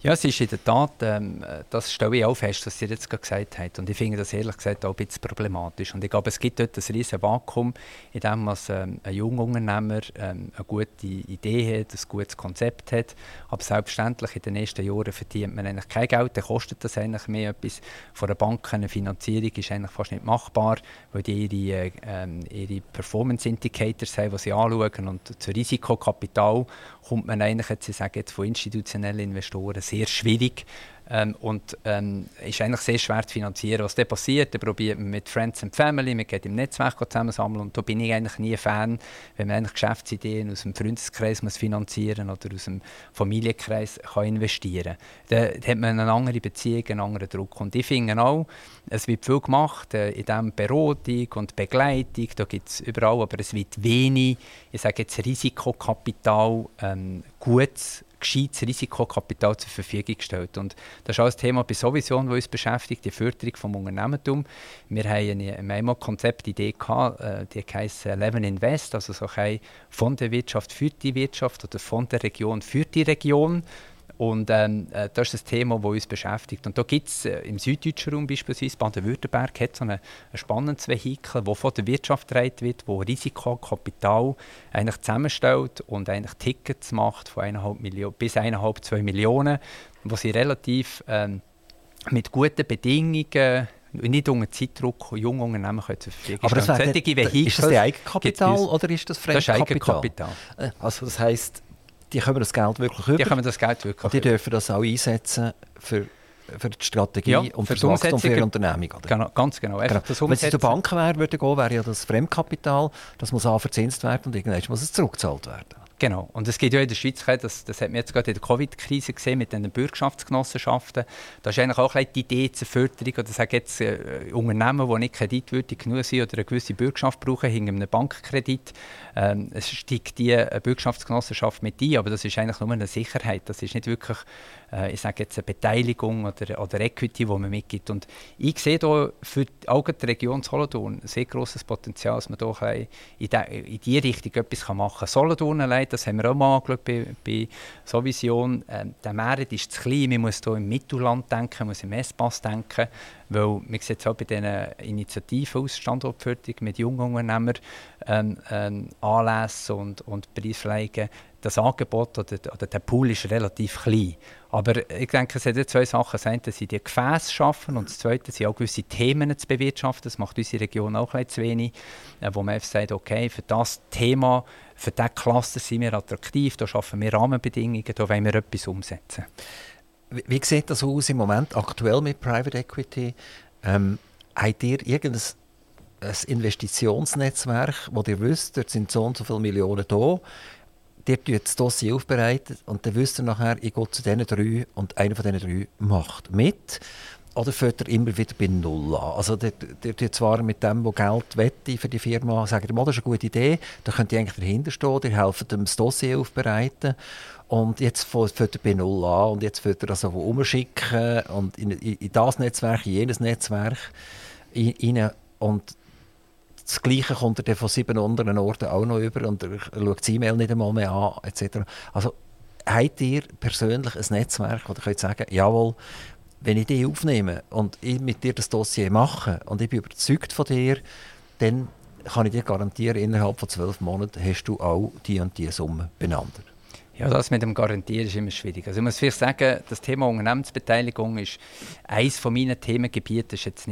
Ja, es ist in der Tat, ähm, das stelle ich auch fest, was ihr jetzt gerade gesagt habt. Und ich finde das ehrlich gesagt auch ein bisschen problematisch. Und ich glaube, es gibt dort ein riesiges Vakuum, in dem was, ähm, ein junger Unternehmer ähm, eine gute Idee hat, ein gutes Konzept hat. Aber selbstverständlich in den nächsten Jahren verdient man eigentlich kein Geld, dann kostet das eigentlich mehr etwas. Von der Bank eine Finanzierung ist eigentlich fast nicht machbar, weil die ihre, äh, ihre Performance Indicators haben, die sie anschauen. Und zu Risikokapital kommt man eigentlich, jetzt, ich sage jetzt von institutionellen Investoren, sehr schwierig ähm, und ähm, ist eigentlich sehr schwer zu finanzieren. Was dann passiert, dann probiert man mit Friends and Family, man geht im Netzwerk zusammensammeln und da bin ich eigentlich nie Fan, wenn man eigentlich Geschäftsideen aus dem Freundeskreis muss finanzieren oder aus dem Familienkreis kann investieren kann. Da, hat man eine andere Beziehung, einen anderen Druck. Und ich finde auch, es wird viel gemacht äh, in diesem Beratung und Begleitung, da gibt es überall, aber es wird wenig, ich sage jetzt Risikokapital, ähm, gutes gescheites Risikokapital zur Verfügung gestellt. Und das ist auch ein Thema bei Sowvision, das uns beschäftigt, die Förderung des Unternehmertums. Wir haben eine, eine Konzeptidee gehabt, äh, die heisst Eleven Invest, also so von der Wirtschaft für die Wirtschaft oder von der Region für die Region. Und ähm, äh, das ist ein Thema, das uns beschäftigt. Und da gibt es äh, im süddeutschen Raum beispielsweise, Baden-Württemberg hat so ein, ein spannendes Vehikel, das von der Wirtschaft getragen wird, das Risiko, Kapital eigentlich zusammenstellt und eigentlich Tickets macht von 1,5 Millionen bis 1,5, 2 Millionen, wo sie relativ ähm, mit guten Bedingungen nicht unter Zeitdruck junge Unternehmen können zur Verfügung Aber das wäre dann- ist das Eigenkapital oder ist das Das ist Fremdkapital? Eigenkapital. Äh, Also das heisst, die können das Geld wirklich über Die können das Geld wirklich und die dürfen das auch einsetzen für, für die Strategie Ja, und für für das Wachstum für ihre. Unternehmung. Oder? Genau, ganz genau. Genau. Wenn es zur. Bank wäre, würde gehen, wäre ja das Fremdkapital, das muss auch verzinst werden und irgendwann muss es zurückgezahlt werden. Genau. Und es gibt ja in der Schweiz, das, das hat man jetzt gerade in der Covid-Krise gesehen mit den Bürgschaftsgenossenschaften. Da ist eigentlich auch die Idee zur Förderung, oder sagen jetzt äh, Unternehmen, die nicht kreditwürdig genug sind oder eine gewisse Bürgschaft brauchen, hinter einem Bankkredit. Ähm, es steigt die äh, Bürgschaftsgenossenschaft mit ein, aber das ist eigentlich nur eine Sicherheit. Das ist nicht wirklich, äh, ich sage jetzt, eine Beteiligung oder, oder Equity, die man mitgibt. Und ich sehe da für die- auch die Region Solothurn ein sehr grosses Potenzial, dass man da in, die, in die Richtung etwas machen kann. Solothurn allein, das haben wir auch mal angeschaut bei, bei Sovision, ähm, der Merit ist zu klein, man muss hier im Mittelland denken, muss im Messpass denken, weil man sieht es auch bei diesen Initiativen aus Standortförderung mit Jungunternehmern, ähm, ähm, Anlässen und, und Preisverleihungen, das Angebot oder, oder der Pool ist relativ klein. Aber ich denke, es hat zwei Sachen. Das eine, sie die Gefäße schaffen und das zweite, sie auch gewisse Themen zu bewirtschaften. Das macht unsere Region auch ein zu wenig. Äh, wo man einfach sagt, okay, für das Thema, für diesen Cluster sind wir attraktiv, da schaffen wir Rahmenbedingungen, da wollen wir etwas umsetzen. Wie, wie sieht das aus im Moment aktuell mit Private Equity? Ähm, habt ihr irgendein ein Investitionsnetzwerk, wo ihr wisst, dort sind so und so viele Millionen da, ihr tut das Dossier aufbereitet und dann wisst ihr nachher, ich gehe zu diesen drei und einer von diesen drei macht mit. Oder fährt ihr immer wieder bei Null an? Also, der, der, der zwar mit dem, der Geld wette für die Firma, sagt, «Mal, das ist eine gute Idee, da könnt ihr eigentlich dahinter stehen, ihr helft dem das Dossier aufbereiten. Und jetzt fährt er bei Null an und jetzt fährt er das also umschicken und in, in, in das Netzwerk, in jenes Netzwerk rein. Und das Gleiche kommt er von sieben anderen Orten auch noch über und er schaut das E-Mail nicht einmal mehr an, etc. Also, habt ihr persönlich ein Netzwerk, wo ihr könnt sagen, jawohl, wenn ich dich aufnehme und ich mit dir das Dossier mache und ich bin überzeugt von dir, dann kann ich dir garantieren, innerhalb von zwölf Monaten hast du auch die und die Summe benannt. Ja, das mit dem Garantieren ist immer schwierig. Also ich muss vielleicht sagen, das Thema Unternehmensbeteiligung ist eines von meinen Themengebieten. Ich bin jetzt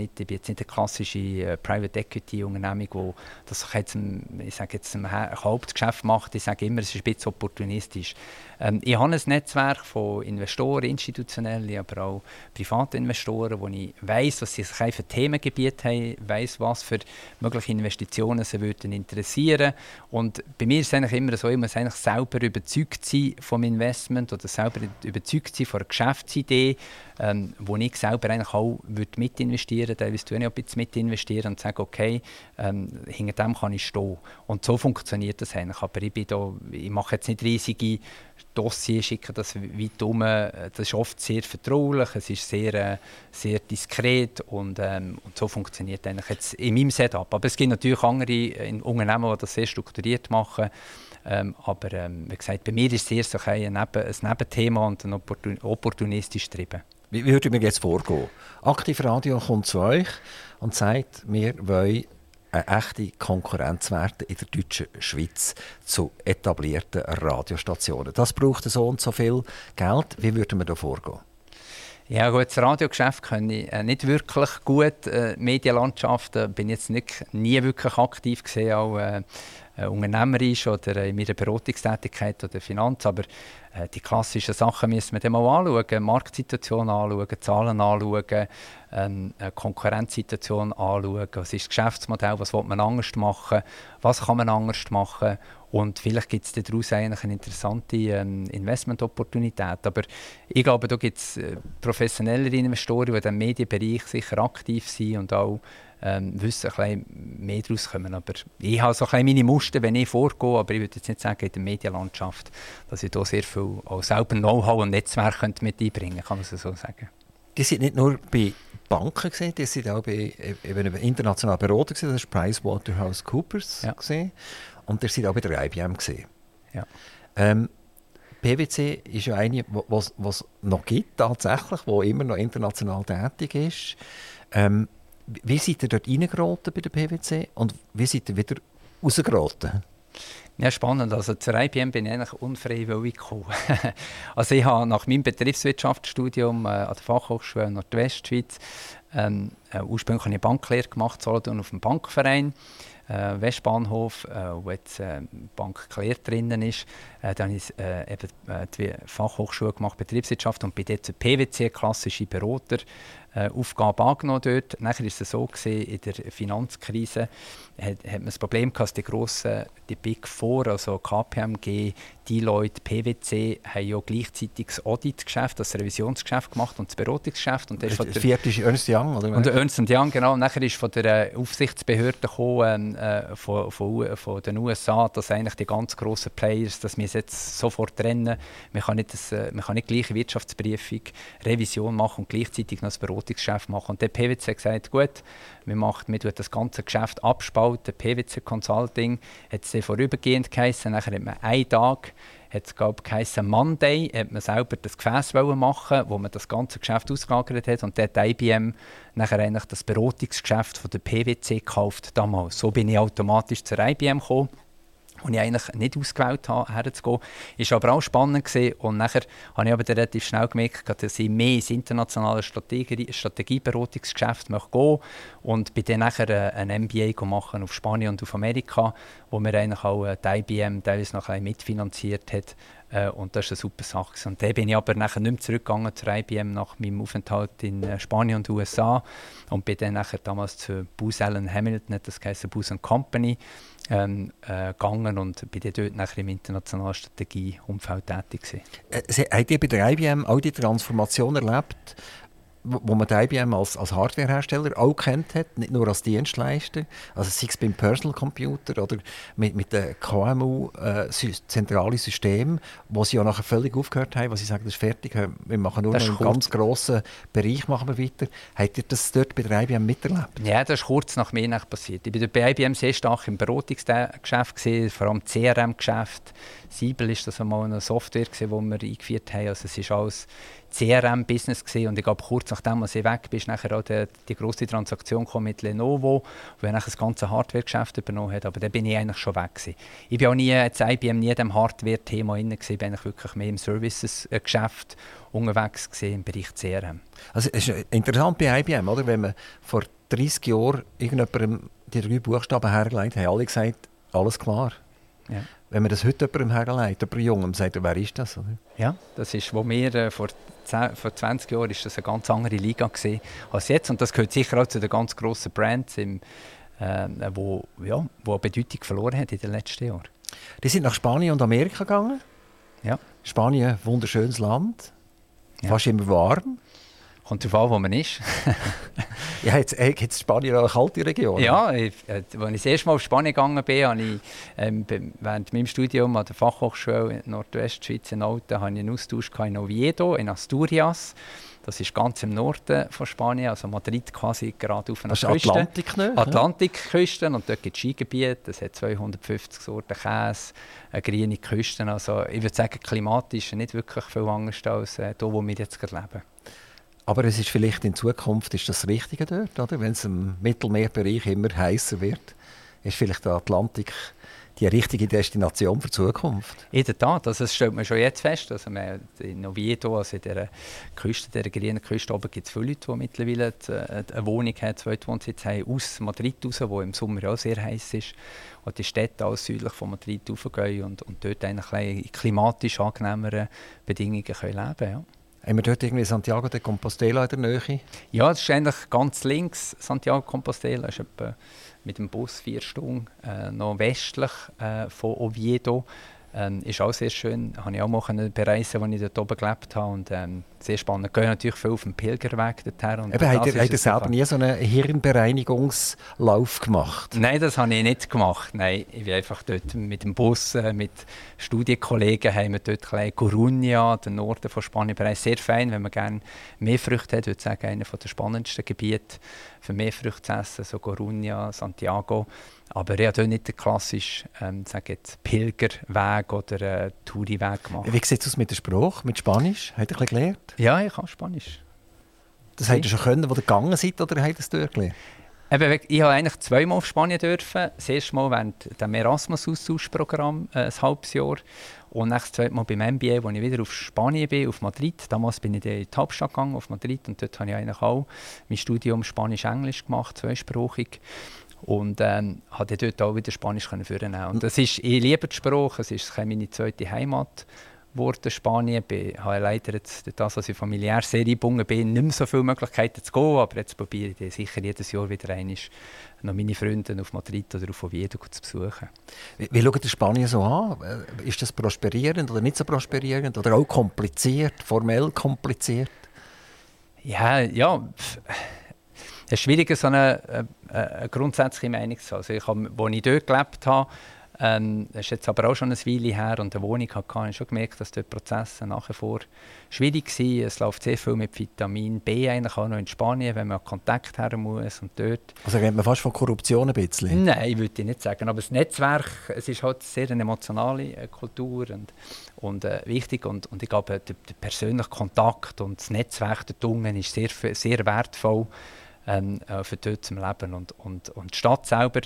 nicht eine klassische äh, Private Equity Unternehmung, wo das jetzt, ich sage jetzt Ha- Hauptgeschäft macht. Ich sage immer, es ist ein bisschen opportunistisch. Ähm, ich habe ein Netzwerk von Investoren, institutionellen, aber auch privaten Investoren, wo ich weiß, was sie sich für Themengebiete haben, weiß, was für mögliche Investitionen sie würden interessieren. Und bei mir ist es eigentlich immer so, ich muss eigentlich selber überzeugt sein vom Investment oder selber überzeugt sein von einer Geschäftsidee, ähm, wo ich selber eigentlich auch würde mitinvestieren würde. Teilweise tue ich auch ein bisschen mitinvestieren und sage, okay, ähm, hinter dem kann ich stehen. Und so funktioniert das eigentlich. Aber ich, bin da, ich mache jetzt nicht riesige Dossier schicken das weit um. Das ist oft sehr vertraulich, es ist sehr, äh, sehr diskret und, ähm, und so funktioniert eigentlich jetzt in meinem Setup. Aber es gibt natürlich andere äh, Unternehmen, die das sehr strukturiert machen. Ähm, aber ähm, wie gesagt, bei mir ist es eher so ein, Neben, ein Nebenthema und ein opportun opportunistisch getrieben. Wie, wie würde mir jetzt vorgehen? Aktiv Radio kommt zu euch und sagt, wir wollen eine echte Konkurrenz werden in der deutschen Schweiz zu etablierten Radiostationen. Das braucht so und so viel Geld. Wie würden wir da vorgehen? Ja gut, das Radiogeschäft kann ich äh, nicht wirklich gut. Äh, Medienlandschaften bin ich jetzt nicht, nie wirklich aktiv gesehen, auch äh, äh, unternehmerisch oder in meiner Beratungstätigkeit oder Finanz. Aber äh, die klassischen Sachen müssen wir dann mal anschauen. Marktsituation anschauen, Zahlen anschauen, ähm, Konkurrenzsituation anschauen. Was ist das Geschäftsmodell? Was will man anders machen? Was kann man anders machen? Und vielleicht gibt es daraus eigentlich eine interessante ähm, Investmentopportunität. Aber ich glaube, da gibt es äh, professionellere Investoren, die im Medienbereich sicher aktiv sind und auch ähm, wissen ein bisschen mehr daraus kommen. Aber ich habe so ein bisschen meine Muster, wenn ich vorgehe, aber ich würde jetzt nicht sagen, in der Medienlandschaft, dass ich da sehr viel auch selber Know-how und Netzwerk könnte mit einbringen kann man so sagen. Die sind nicht nur bei Banken gesehen, die sind auch bei eben internationalen Beratern gesehen. Das war PricewaterhouseCoopers Ja. gesehen. Und ihr seid auch bei der IBM gesehen. Ja. Ähm, PwC ist ja eine, was es noch gibt tatsächlich, wo immer noch international tätig ist. Ähm, wie seid ihr dort reingeraten bei der PwC und wie seid ihr wieder rausgeraten? Ja, spannend. Also zur IBM bin ich eigentlich unfreiwillig gekommen. also ich habe nach meinem Betriebswirtschaftsstudium äh, an der Fachhochschule Nordwestschweiz ähm, äh, ursprünglich eine Banklehre gemacht, Solothurn auf dem Bankverein äh, Westbahnhof, äh, wo jetzt äh, Bank Claire drinnen ist. Äh, dann habe ich äh, eben äh, die Fachhochschule gemacht, Betriebswirtschaft und bin dort zur PwC, klassische Berater, Aufgabe angenommen dort. Nachher war es so, gewesen, in der Finanzkrise hat, hat man das Problem gehabt, dass die grossen, die Big Four, also KPMG, Deloitte, PwC, haben ja gleichzeitig das Auditgeschäft, das Revisionsgeschäft gemacht und das Beratungsgeschäft. Und das ist der vierte ist Ernst Young, oder? Und Ernst Young, genau. Und nachher ist von der äh, Aufsichtsbehörde gekommen, äh, von, von, von, den USA, dass eigentlich die ganz grossen Players, dass wir es jetzt sofort trennen. Man kann nicht, das, äh, man kann nicht gleich Wirtschaftsprüfung, Revision machen und gleichzeitig noch das Beratungsgeschäft machen. Und der PwC hat gesagt, gut, wir, macht, wir das ganze Geschäft abspalten. PwC Consulting hat es vorübergehend geheißen. Nachher hat man einen Tag hat es glaube geheißen Monday, hat man selber das Gefäß machen, wo man das ganze Geschäft ausgelagert hat und dort IBM nachher eigentlich das Beratungsgeschäft von der PwC gekauft damals. So bin ich automatisch zur IBM gekommen und ich eigentlich nicht ausgewählt habe, herzugehen. Ist aber auch spannend gewesen. und nachher habe ich aber relativ schnell gemerkt, dass ich mehr ins internationale Strategie Strategieberatungsgeschäft möchte und bin dann nachher äh, ein MBA machen auf Spanien und auf Amerika, wo mir eigentlich auch äh, die IBM teilweise noch ein mitfinanziert hat äh, und das ist eine super Sache. Und dann bin ich aber nachher nicht mehr zurückgegangen zur IBM nach meinem Aufenthalt in Spanien und USA und bin dann nachher damals zu Booz Allen Hamilton, das heisst Booz Company, ähm, äh, gegangen und bin dann dort nachher im internationalen Strategieumfeld tätig. Äh, habt ihr bei der IBM all die Transformation erlebt, wo man die IBM als, als Hardwarehersteller auch kennt hat, nicht nur als Dienstleister, also sei es beim Personal Computer oder mit, mit den KMU äh, zentrale System, wo sie ja nachher völlig aufgehört haben, wo sie sagen, das ist fertig, wir machen nur noch einen ganz grossen Bereich machen wir weiter. Habt ihr das dort bei der IBM miterlebt? Ja, das ist kurz nach mir passiert. Ich war bei IBM sehr stark im Beratungsgeschäft, gewesen, vor allem CRM-Geschäft. Siebel ist das einmal eine Software, die wir eingeführt haben. Also es ist alles CRM-Business und ich glaube, kurz nachdem als ich weg bin, ist nachher auch die, die grosse Transaktion mit Lenovo, wo er das ganze Hardware-Geschäft übernommen hat. Aber da bin ich eigentlich schon weg gewesen. Ich bin auch nie, jetzt IBM nie in dem Hardware-Thema inne gewesen, bin ich wirklich mehr im Services-Geschäft unterwegs gewesen, im Bereich CRM. Also es ist interessant bei IBM, oder? Wenn man vor 30 Jahren irgendjemandem die drei Buchstaben hergelegt hat, haben alle gesagt, alles klar. Ja. Wenn man das heute jemandem herleitet, jemandem Jungen, sagt wer ist das? Oder? Ja, das ist, wo wir äh, vor, 10, vor 20 Jahren ist das eine ganz andere Liga gewesen als jetzt. Und das gehört sicher auch zu den ganz grossen Brands, im, äh, wo, ja, wo Bedeutung verloren hat in den letzten Jahren. Die sind nach Spanien und Amerika gegangen. Ja. Spanien, wunderschönes Land. Ja. Fast immer warm. Kommt darauf an, wo man ist. ja, jetzt, äh, jetzt Spanien eine kalte Region. Ja, ich, äh, als ich das erste Mal auf Spanien gegangen bin, habe ich ähm, während meinem Studium an der Fachhochschule in Nordwestschweiz in Alten habe ich einen Austausch in Oviedo, in Asturias. Das ist ganz im Norden von Spanien, also Madrid quasi gerade auf einer das Küste. Atlantik, ne? Atlantikküste und dort gibt es Skigebiete, es hat 250 Sorten Käse, eine grüne Küste. Also ich würde sagen, klimatisch nicht wirklich viel anders als äh, hier, wo wir jetzt gerade leben. Aber es ist vielleicht in Zukunft ist das Richtige dort, oder? Wenn es im Mittelmeerbereich immer heißer wird, ist vielleicht der Atlantik die richtige Destination für die Zukunft. In der Tat, also das stellt man schon jetzt fest. Also in Oviedo, also in der Küste, der grünen Küste oben, gibt es viele Leute, die mittlerweile eine Wohnung haben, zwei Wohnsitz haben, aus Madrid raus, wo im Sommer auch sehr heiß ist. Und die Städte alles südlich von Madrid raufgehen und, und dort eigentlich in klimatisch angenehmeren Bedingungen können leben können. Ja. Haben wir dort irgendwie Santiago de Compostela in der Nähe? Ja, das ist eigentlich ganz links. Santiago de Compostela ist etwa mit dem Bus vier Stunden äh, noch westlich äh, von Oviedo. Ähm, ist auch sehr schön. Habe ich auch mal bereisen, als ich dort oben gelebt habe. Und, ähm, sehr spannend. Gehen natürlich viel auf dem Pilgerweg dorthin. Und Eben, hat er selber nie so einen Hirnbereinigungslauf gemacht? Nein, das habe ich nicht gemacht. Nein, ich bin einfach dort mit dem Bus, äh, mit Studienkollegen, haben wir dort Coruña, den Norden von Spanien, bereits sehr fein, wenn man gerne mehr Früchte hat. Ich würde sagen, einer der spannendsten Gebiete für mehr Früchte zu essen, so Coruña, Santiago. Aber ich habe nicht den klassischen ähm, Pilgerweg oder äh, Touriweg gemacht. Wie sieht es aus mit der Sprache, mit Spanisch? Hat er ein gelernt? Ja, ich kann Spanisch. Das habt ihr schon können, wo ihr gegangen seid, oder habt ihr es durchgelernt? Eben, ich habe eigentlich zweimal auf Spanien dürfen. Das erste Mal während dem Erasmus-Austauschprogramm, äh, ein halbes Jahr. Und das zweite Mal beim MBA, wo ich wieder auf Spanien bin, auf Madrid. Damals bin ich in die Hauptstadt gegangen, auf Madrid. Und dort habe ich eigentlich auch mein Studium Spanisch-Englisch gemacht, zweisprachig. Und ähm, konnte dort auch wieder Spanisch führen. Und das ist, ich liebe die Sprache, es ist meine zweite Heimat geworden, Spanien. Ich habe leider jetzt, das, was ich familiär sehr eingebunden bin, nicht mehr so viele Möglichkeiten zu gehen, aber jetzt probiere ich sicher jedes Jahr wieder einmal noch meine Freunde auf Madrid oder auf Oviedo zu besuchen. Wie, wie schaut Spanien so an? Äh, ist das prosperierend oder nicht so prosperierend oder auch kompliziert, formell kompliziert? Ja, ja. Es ist schwierig, so eine, eine, äh, eine grundsätzliche Meinung zu haben. Also ich habe, als ich dort gelebt habe, ähm, das ist jetzt aber auch schon eine Weile her und eine Wohnung hatte, habe ich schon gemerkt, dass die Prozesse nach wie vor schwierig waren. Es läuft sehr viel mit Vitamin B eigentlich auch noch in Spanien, wenn man Kontakt haben muss und dort. Also rennt man fast von Korruption ein bisschen? Nein, würde ich nicht sagen. Aber das Netzwerk, es ist halt sehr eine emotionale äh, Kultur und, und äh, wichtig und, und ich glaube, der, der, persönliche Kontakt und das Netzwerk der Tungen ist sehr, sehr wertvoll ähm, äh, für dort zum Leben und, und, und die Stadt selber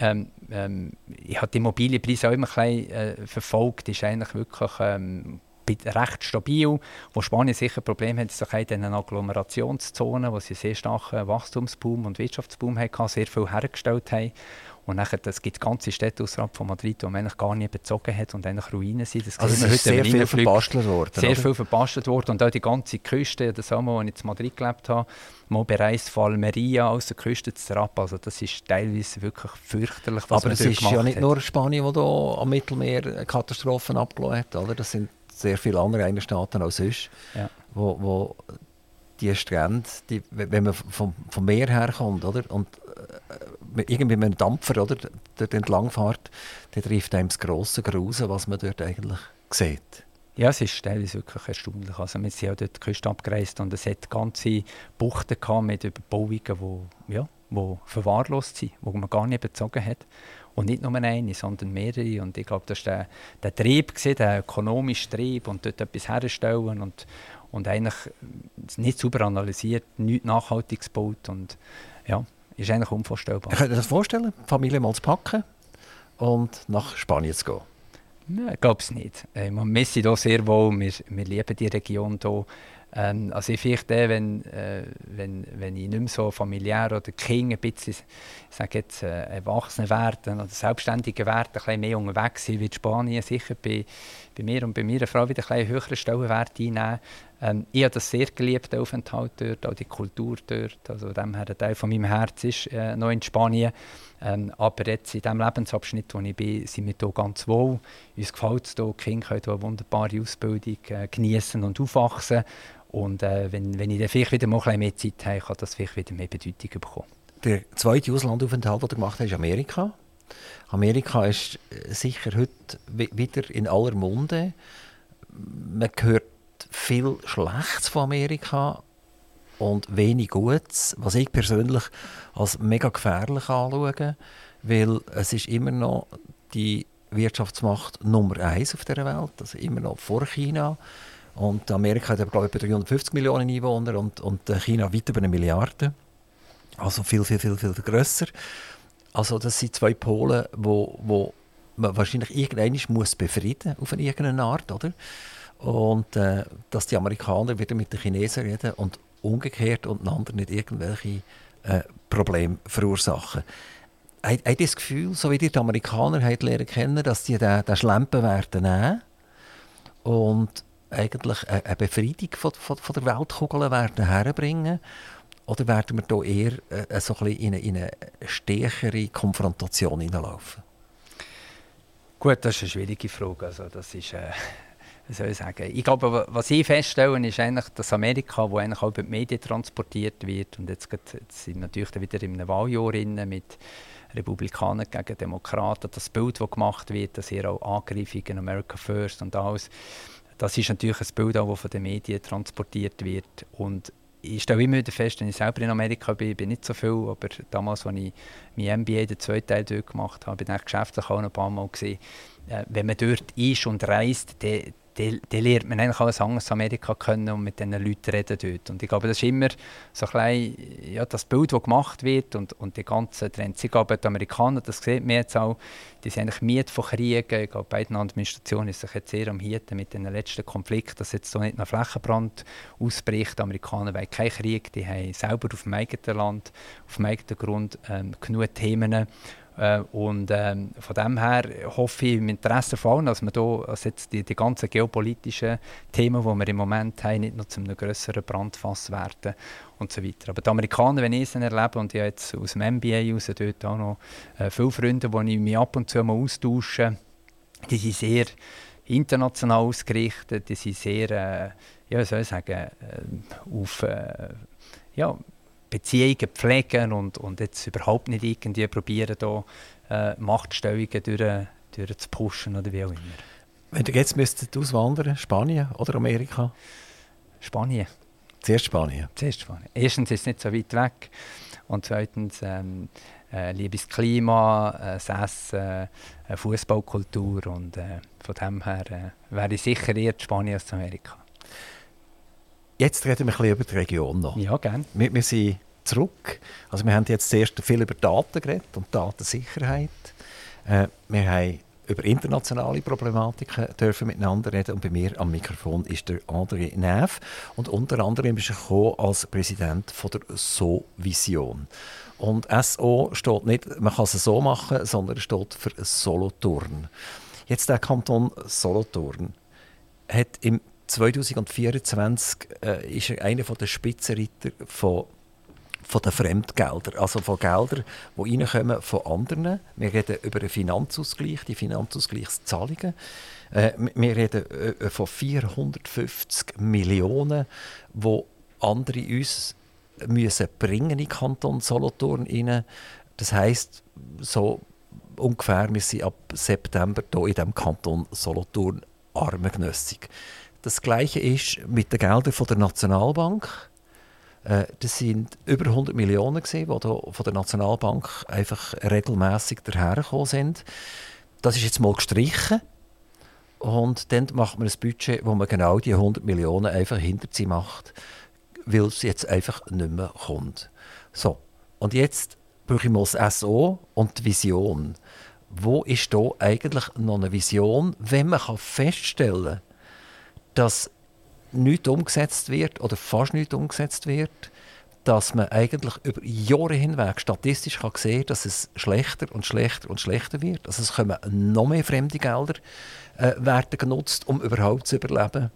ähm, ähm, ich habe die Immobilienpreise auch immer ein bisschen, äh, verfolgt. Ist eigentlich wirklich ähm, recht stabil. Wo Spanien sicher Probleme hat, ist in den Agglomerationszonen, wo sie sehr starken Wachstumsboom und Wirtschaftsboom hatten, sehr viel hergestellt haben. Und nachher, es gibt ganze Städte außerhalb von Madrid, die man eigentlich gar nicht bezogen hat und eigentlich Ruinen sind. Das also es ist sehr viel verbastelt worden. Sehr oder? viel verbastelt worden. Und auch die ganze Küste, das auch mal, als ich in Madrid gelebt habe, mal bereist von Almeria aus der Küste zu Rapp. Also das ist teilweise wirklich fürchterlich, was Aber es ist ja nicht hat. nur Spanien, da am Mittelmeer Katastrophen abgelassen hat. Oder? Das sind sehr viele andere Staaten als sonst, ja. wo, wo die Strände, die, wenn man vom, vom Meer herkommt, oder? Und äh, irgendwie mit einem Dampfer oder, dort entlang fährt, dann trifft einem das grosse Grusen, was man dort eigentlich sieht. Ja, es ist teilweise wirklich erstaunlich. Also wir sind auch dort die Küste abgereist und es hat ganze Buchten mit Überbauungen, die ja, wo verwahrlost sind, die man gar nicht bezogen hat. Und nicht nur eine, sondern mehrere. Und ich glaube, das war der, der Trieb, gewesen, der ökonomische Trieb und dort etwas herstellen und, und eigentlich nicht sauber analysiert, nichts Nachhaltiges gebaut und ja, ist eigentlich unvorstellbar. Könnt ihr das vorstellen, die Familie mal zu packen und nach Spanien zu gehen? Nein, ich glaube es nicht. Äh, man misst hier sehr wohl, wir, wir lieben die Region hier. Ähm, also ich fürchte, wenn, äh, wenn, wenn ich nicht mehr so familiär oder Kinder ein bisschen, ich sage jetzt, äh, erwachsen werden oder selbstständige werden, ein bisschen mehr unterwegs sind, wird Spanien sicher bei, bei mir und bei meiner Frau wieder ein höheren Stellenwert einnehmen. Ähm, ich habe das sehr geliebt, den Aufenthalt dort, auch die Kultur dort. Also dem her, ein Teil von meinem Herz ist äh, noch in Spanien. Ähm, aber jetzt in dem Lebensabschnitt, wo ich bin, sind wir hier ganz wohl. Uns gefällt es hier. Die Kinder können hier eine wunderbare Ausbildung äh, genießen und aufwachsen. Und äh, wenn, wenn ich dann vielleicht wieder mal ein mehr Zeit habe, kann das vielleicht wieder mehr Bedeutung bekommen. Der zweite Auslandaufenthalt, den du gemacht hast, ist Amerika. Amerika ist äh, sicher heute wieder in aller Munde. Man hört viel Schlechtes von Amerika und wenig Gutes, was ich persönlich als mega gefährlich anschaue, weil es ist immer noch die Wirtschaftsmacht Nummer eins auf der Welt, also immer noch vor China. Und Amerika hat glaube ich, etwa 350 Millionen Einwohner und, und China weit über eine Milliarde. Also viel, viel, viel, viel grösser. Also das sind zwei Polen, wo, wo man wahrscheinlich irgendwann muss auf eine irgendeine Art, oder? Und äh, dass die Amerikaner wieder mit den Chinesen reden und umgekehrt und einander nicht irgendwelche äh, Probleme verursachen. Habt ihr das Gefühl, so wie die, Amerikaner lernen kennen, dass sie den, den Schlempen werden nehmen und eigentlich eine Befriedung von, von, von der Weltkugel werden herbringen oder werden wir hier eher äh, so ein in eine, in eine stärkere Konfrontation hineinlaufen? Gut, das ist eine schwierige Frage. Also das ist, äh, soll ich sagen? Ich glaube, was ich feststelle, ist eigentlich, dass Amerika, wo eigentlich auch über die Medien transportiert wird, und jetzt, jetzt sind wir natürlich wieder in einem Wahljahr mit Republikanern gegen Demokraten, das Bild, das gemacht wird, dass hier auch Angriffungen in America First und alles, das ist natürlich ein Bild, das von den Medien transportiert wird. Und ich stelle immer wieder fest, wenn ich selber in Amerika bin, bin nicht so viel, aber damals, als ich mein MBA, den zweiten Teil dort gemacht habe, bin ich geschäftlich auch ein paar Mal gesehen, äh, wenn man dort ist und reist, dann dann lernt man eigentlich alles anderes Amerika kennen und mit diesen Leuten reden dort. Und ich glaube, das ist immer so ein bisschen, ja, das Bild, das gemacht wird und, und die ganzen Trends. Ich glaube, die Amerikaner, das sieht man jetzt auch, die sind eigentlich Miet von Kriegen. Ich glaube, beiden Administrationen ist sich jetzt sehr am Hieten mit den letzten Konflikten, dass jetzt so nicht noch Flächenbrand ausbricht. Die Amerikaner wollen keinen Krieg, die haben selber auf dem eigenen Land, auf dem eigenen Grund ähm, genug Themen äh, und ähm, von dem her hoffe ich im Interesse von allen, dass wir hier also jetzt die, die ganzen geopolitischen Themen, die wir im Moment haben, nicht noch zu einem größeren Brandfass werden und so weiter. Aber die Amerikaner, wenn ich sie erlebe, und ich habe jetzt aus dem MBA raus dort auch noch äh, viele Freunde, die ich mich ab und zu mal austausche, die sind sehr international ausgerichtet, die sind sehr, äh, ja, soll ich sagen, äh, auf äh, ja, Beziehungen pflegen und, und jetzt überhaupt nicht irgendwie probieren, da äh, Machtstellungen durch, durch zu pushen oder wie auch immer. Wenn ihr jetzt müsstet auswandern, Spanien oder Amerika? Spanien. Zuerst Spanien? Zuerst Spanien. Erstens ist es nicht so weit weg und zweitens ähm, äh, liebes Klima, äh, das Essen, äh, Fußballkultur und äh, von dem her äh, wäre ich sicher eher Spanien als Amerika. Jetzt reden wir ein bisschen über die Region noch. Ja, gerne. Wir, wir sind zurück. Also wir haben jetzt zuerst viel über Daten geredet und Datensicherheit. Äh, wir haben über internationale Problematiken dürfen miteinander reden und bei mir am Mikrofon ist der André Neff und unter anderem ist er als Präsident von der So-Vision. Und SO steht nicht, man kann es so machen, sondern es steht für Solothurn. Jetzt der Kanton Solothurn hat im 2024 äh, ist er einer der Spitzenreiter von, von den Fremdgeldern, also von Geldern, die reinkommen von anderen. Wir reden über einen Finanzausgleich, die Finanzausgleichszahlungen. Äh, wir reden äh, von 450 Millionen, die andere uns müssen bringen in den Kanton Solothurn rein. Das heisst, so ungefähr, wir sind ab September hier in diesem Kanton Solothurn armengenössig. Das Gleiche ist mit den Geldern von der Nationalbank. Äh, das sind über 100 Millionen, die von der Nationalbank einfach regelmäßig dahergekommen sind. Das ist jetzt mal gestrichen. Und dann macht man ein Budget, wo man genau die 100 Millionen einfach hinter sich macht, weil es jetzt einfach nicht mehr kommt. So, und jetzt brauche ich mal das SO und die Vision. Wo ist da eigentlich noch eine Vision, wenn man feststellen kann, dass nichts umgesetzt wird oder fast nichts umgesetzt wird, dass man eigentlich über Jahre hinweg statistisch kann sehen kann, dass es schlechter und schlechter und schlechter wird. Also es kommen noch mehr fremde Gelder äh, werden genutzt, um überhaupt zu überleben.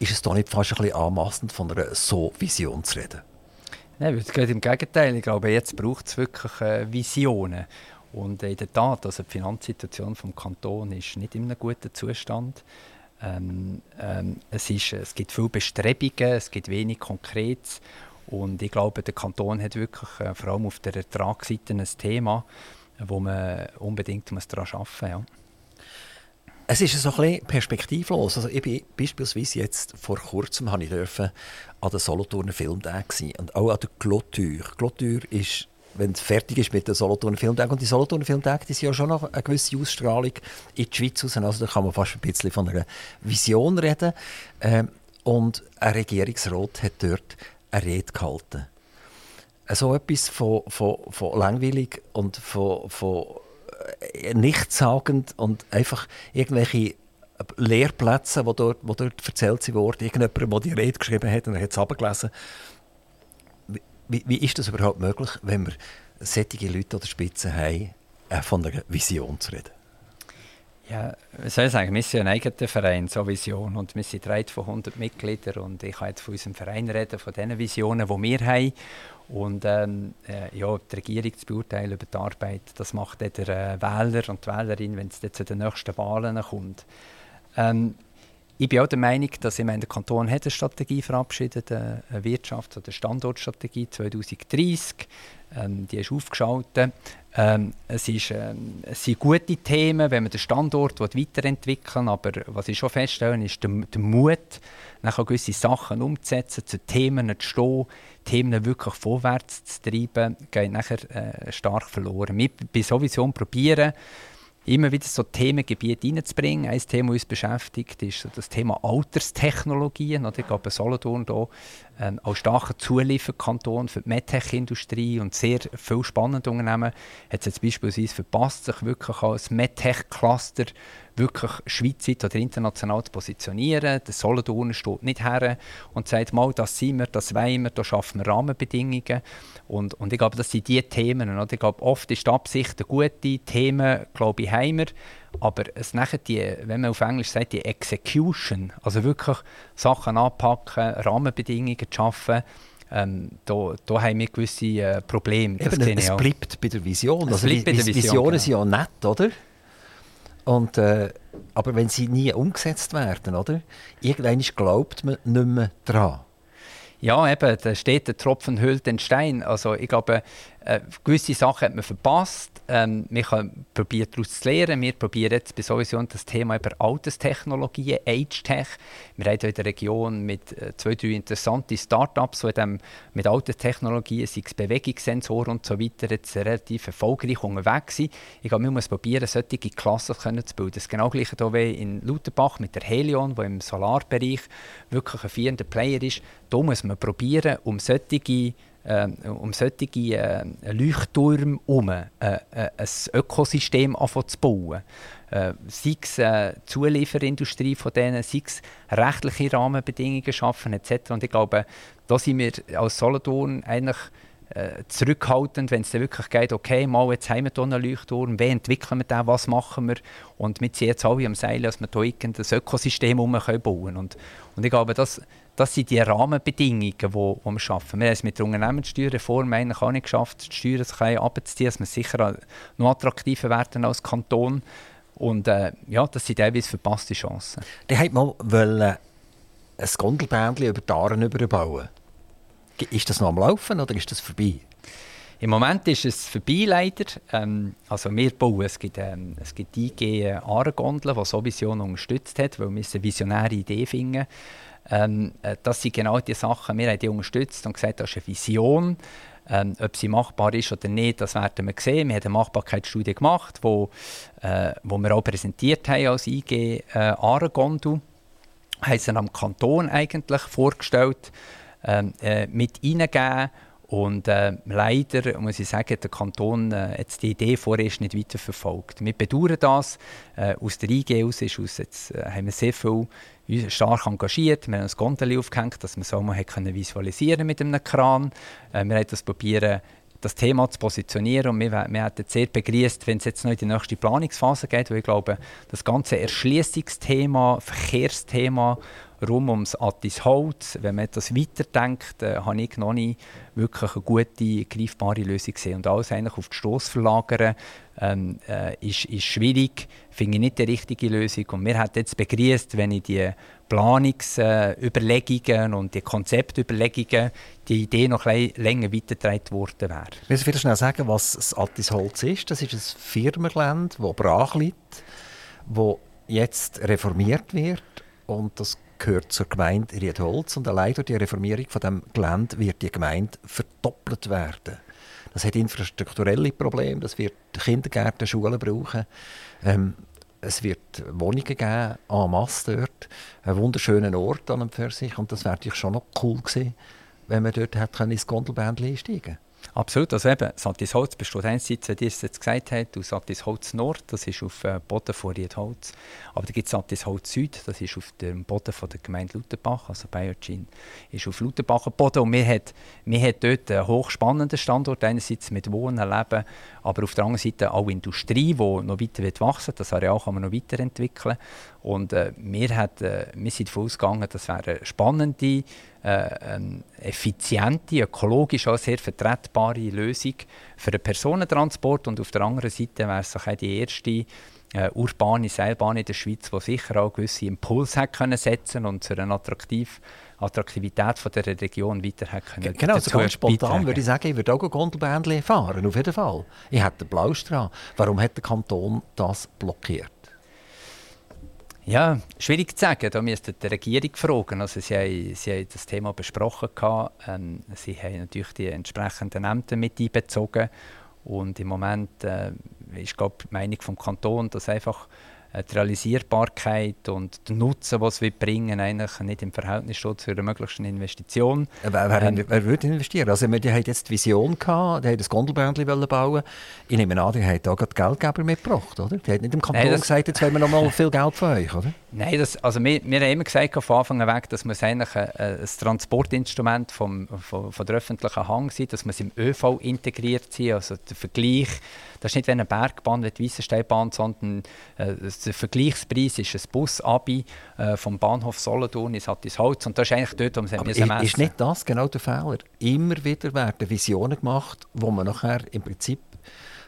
Ist es da nicht fast ein bisschen anmassend, von einer So-Vision zu reden? Nein, es im Gegenteil. Ich glaube, jetzt braucht es wirklich äh, Visionen. Und in der Tat, also die Finanzsituation des Kantons ist nicht in einem guten Zustand. Ähm, ähm, es, ist, es gibt viele Bestrebungen, es gibt wenig Konkretes. Und ich glaube, der Kanton hat wirklich äh, vor allem auf der Ertragsseite ein Thema, wo man unbedingt daran arbeiten muss. Ja. Es ist so ein bisschen perspektivlos. Also ich bin beispielsweise jetzt vor kurzem habe ich an der Solothurner Filmtag sein und auch an der Clôture. Clôture ist wenn es fertig ist mit den Solothurner Filmtagen. Und die Solothurner Filmtage, die sind ja schon noch eine gewisse Ausstrahlung in die Schweiz raus. Also da kann man fast ein bisschen von einer Vision reden. Ähm, und ein Regierungsrat hat dort eine Rede gehalten. So etwas von, von, von langweilig und von, von äh, nichtssagend und einfach irgendwelche Lehrplätze, die dort, wo dort erzählt wurden. Irgendjemand, der die Rede geschrieben hat und er hat es abgelesen wie, wie ist das überhaupt möglich, wenn wir solche Leute oder Spitzen haben, äh, von einer Vision zu reden? Ja, was soll ich sagen, wir sind ein eigener Verein, so Vision. Und wir sind drei von 100 Mitgliedern und ich kann jetzt von unserem Verein reden, von den Visionen, die wir haben. Und ähm, äh, ja, die Regierung zu beurteilen über die Arbeit, das macht der äh, Wähler und die Wählerin, wenn es zu den nächsten Wahlen kommt. Ähm, ich bin auch der Meinung, dass ich meine, der Kanton hat eine Strategie verabschiedet, eine Wirtschafts- oder Standortstrategie 2030. Ähm, die ist aufgeschaltet. Ähm, es, ist, ähm, es sind gute Themen, wenn man den Standort weiterentwickeln will, aber was ich schon feststelle, ist der, der Mut, nachher gewisse Sachen umzusetzen, zu Themen zu stehen, Themen wirklich vorwärts zu treiben, geht nachher äh, stark verloren. Wir bei sowieso probieren, immer wieder so Themengebiete reinzubringen. Ein Thema, das uns beschäftigt, ist so das Thema Alterstechnologien. Ich glaube, Solothurn hier ähm, als starker Zulieferkanton für die MedTech-Industrie und sehr viele spannende Unternehmen hat es jetzt beispielsweise verpasst, sich wirklich als MedTech-Cluster wirklich schweizweit oder international zu positionieren. Der Solothurn steht nicht her und sagt, mal, das sind wir, das wollen wir, da schaffen wir Rahmenbedingungen. Und, und ich glaube, das sind die Themen. Oder? Ich glaube, oft ist die Absicht eine gute, Themen, glaube ich, haben wir. Aber es nachher die, wenn man auf Englisch sagt, die Execution, also wirklich Sachen anpacken, Rahmenbedingungen schaffen, ähm, da, da haben wir gewisse äh, Probleme. Eben, es bleibt bei der Vision. Es also bei der Vision, Visionen genau. sind ja nett, oder? Und, äh, aber wenn sie nie umgesetzt werden, oder? Irgendwann glaubt man nicht mehr daran. Ja, eben, da steht der Tropfen hüllt den Stein. Also ich glaube, äh, gewisse Sachen hat man verpasst. Ähm, wir können probieren daraus zu lernen. Wir probieren jetzt bei sowieso das Thema über Alterstechnologien, Age-Tech. Wir haben hier in der Region mit äh, zwei, drei interessanten Start-ups, die dem, mit Alterstechnologien, sei es Bewegungssensoren und so weiter, jetzt relativ erfolgreich unterwegs sind. Ich glaube, wir müssen probieren, solche Klassen zu bilden. Das genau gleiche hier wie in Lauterbach mit der Helion, der im Solarbereich wirklich ein führender Player ist. Da muss man probieren, um solche äh, um solche äh, Leuchttürme herum äh, äh, ein Ökosystem zu bauen. Äh, sei es äh, Zulieferindustrie von denen, sei es rechtliche Rahmenbedingungen schaffen etc. Und ich glaube, da sind wir als Solothurn eigentlich äh, zurückhaltend, wenn es dann wirklich geht, okay, mal, jetzt haben wir hier einen Leuchtturm, wie entwickeln wir den, was machen wir? Und wir ziehen jetzt alle am Seil, dass wir hier ein Ökosystem bauen können. Und, und ich glaube, das, das sind die Rahmenbedingungen, die, wir schaffen. Wir haben es mit der Unternehmenssteuerreform eigentlich auch nicht geschafft, die Steuern zu abzuziehen, dass wir sicher noch attraktiver werden als Kanton. Und äh, ja, das sind teilweise verpasste Chancen. Die hat mal wollen, ein Gondelbändchen über die Aaren überbauen. Ist das noch am Laufen oder ist das vorbei? Im Moment ist es vorbei leider. Ähm, also wir bauen, es gibt, ähm, es gibt die IG Aarengondel, die so Vision unterstützt hat, weil wir eine visionäre Idee finden. Ähm, äh, das sind genau die Sachen, wir haben die unterstützt und gesagt, das ist eine Vision. Ähm, ob sie machbar ist oder nicht, das werden wir sehen. Wir haben eine Machbarkeitsstudie gemacht, wo, äh, wo wir auch präsentiert haben als IG äh, Aarengondel. Haben sie am Kanton eigentlich vorgestellt, ähm, äh, mit reingegeben und äh, leider muss ich sagen, der Kanton äh, jetzt die Idee vorerst nicht weiterverfolgt. Wir bedauern das. Äh, aus der IG aus, ist aus jetzt, äh, haben wir sehr viel stark engagiert. Wir haben ein Gondeli aufgehängt, dass man so mal können visualisieren mit einem Kran. Äh, wir haben das probieren, das Thema zu positionieren und wir, wir hätten sehr begrüßt, wenn es jetzt noch in die nächste Planungsphase geht, weil ich glaube, das ganze Erschließungsthema, Verkehrsthema rund ums Attisholz, wenn man etwas weiterdenkt, äh, habe ich noch nicht wirklich eine gute, greifbare Lösung gesehen. Und alles eigentlich auf die Stoss verlagern, ähm, äh, ist, ist schwierig, finde ich nicht die richtige Lösung. Und mir hat jetzt begrüßt, wenn ich die Planungsüberlegungen äh, und die Konzeptüberlegungen, die Idee noch länger weitergetragen worden wäre. Willst du wieder schnell sagen, was das Attisholz ist? Das ist ein Firmengelände, das brach liegt, das jetzt reformiert wird und das gehört zur Gemeinde Riedholz und allein durch die Reformierung von dem Gelände wird die Gemeinde verdoppelt werden. Das hat infrastrukturelle Probleme, das wird Kindergärten, Schulen brauchen. Ähm, es wird Wohnungen geben, en masse dort, einen wunderschönen Ort an und für sich und das wäre schon noch cool gewesen, wenn man dort hätte ins Gondelbändchen einsteigen können. Absolut. Also eben, Sattisholz besteht einerseits, wie ihr es jetzt gesagt habt, aus Sattisholz Nord, das ist auf dem äh, Boden von Riedholz. Aber da gibt es Sattisholz Süd, das ist auf dem Boden von der Gemeinde Lauterbach, also Bayergin ist auf Lauterbacher Boden. Und wir haben, wir haben dort einen hochspannenden Standort, einerseits mit Wohnen, Leben, aber auf der anderen Seite auch Industrie, die noch weiter wird wachsen Das Areal kann man noch weiterentwickeln. Und äh, wir, hat, äh, wir sind davon ausgegangen, das wäre eine spannende, äh, effiziente, ökologisch auch sehr vertretbare Lösung für den Personentransport. Und auf der anderen Seite wäre es auch die erste äh, urbane Seilbahn in der Schweiz, die sicher auch gewisse Impulse hat können setzen und zu einer attraktiv, Attraktivität von der Region weiter hat können Genau, so ganz spontan beitragen. würde ich sagen, ich würde auch Gondelbändchen fahren, auf jeden Fall. Ich hätte den Blaustran. Warum hat der Kanton das blockiert? Ja, schwierig zu sagen. Da müsste die Regierung fragen. Also sie, haben, sie haben das Thema besprochen. Ähm, sie haben natürlich die entsprechenden Ämter mit einbezogen. Und im Moment äh, ist glaub, die Meinung vom Kanton, dass einfach die Realisierbarkeit und der Nutzen, was wir bringen, eigentlich nicht im Verhältnis steht zu einer möglichen Investition. Wer, wer, ähm, wer würde investieren? Also, die haben jetzt die Vision gehabt, die haben das Gondelbändchen bauen Ich nehme an, die haben auch Geldgeber mitgebracht, oder? Die haben nicht dem Kanton Nein, gesagt, jetzt wollen wir noch mal viel Geld von euch, oder? Nein, das, also wir, wir haben immer gesagt von Anfang an weg, dass wir eigentlich ein, ein Transportinstrument vom, von, von der öffentlichen Hang sind, dass wir es im ÖV integriert sind, also der Vergleich das ist nicht wie eine Bergbahn, wie die Weissensteinbahn, sondern äh, der Vergleichspreis ist ein Bus-Abi äh, vom Bahnhof Solothurn ins Hattisholz. Und das ist eigentlich dort, wo man es messen Ist nicht das genau der Fehler? Immer wieder werden Visionen gemacht, wo man nachher im Prinzip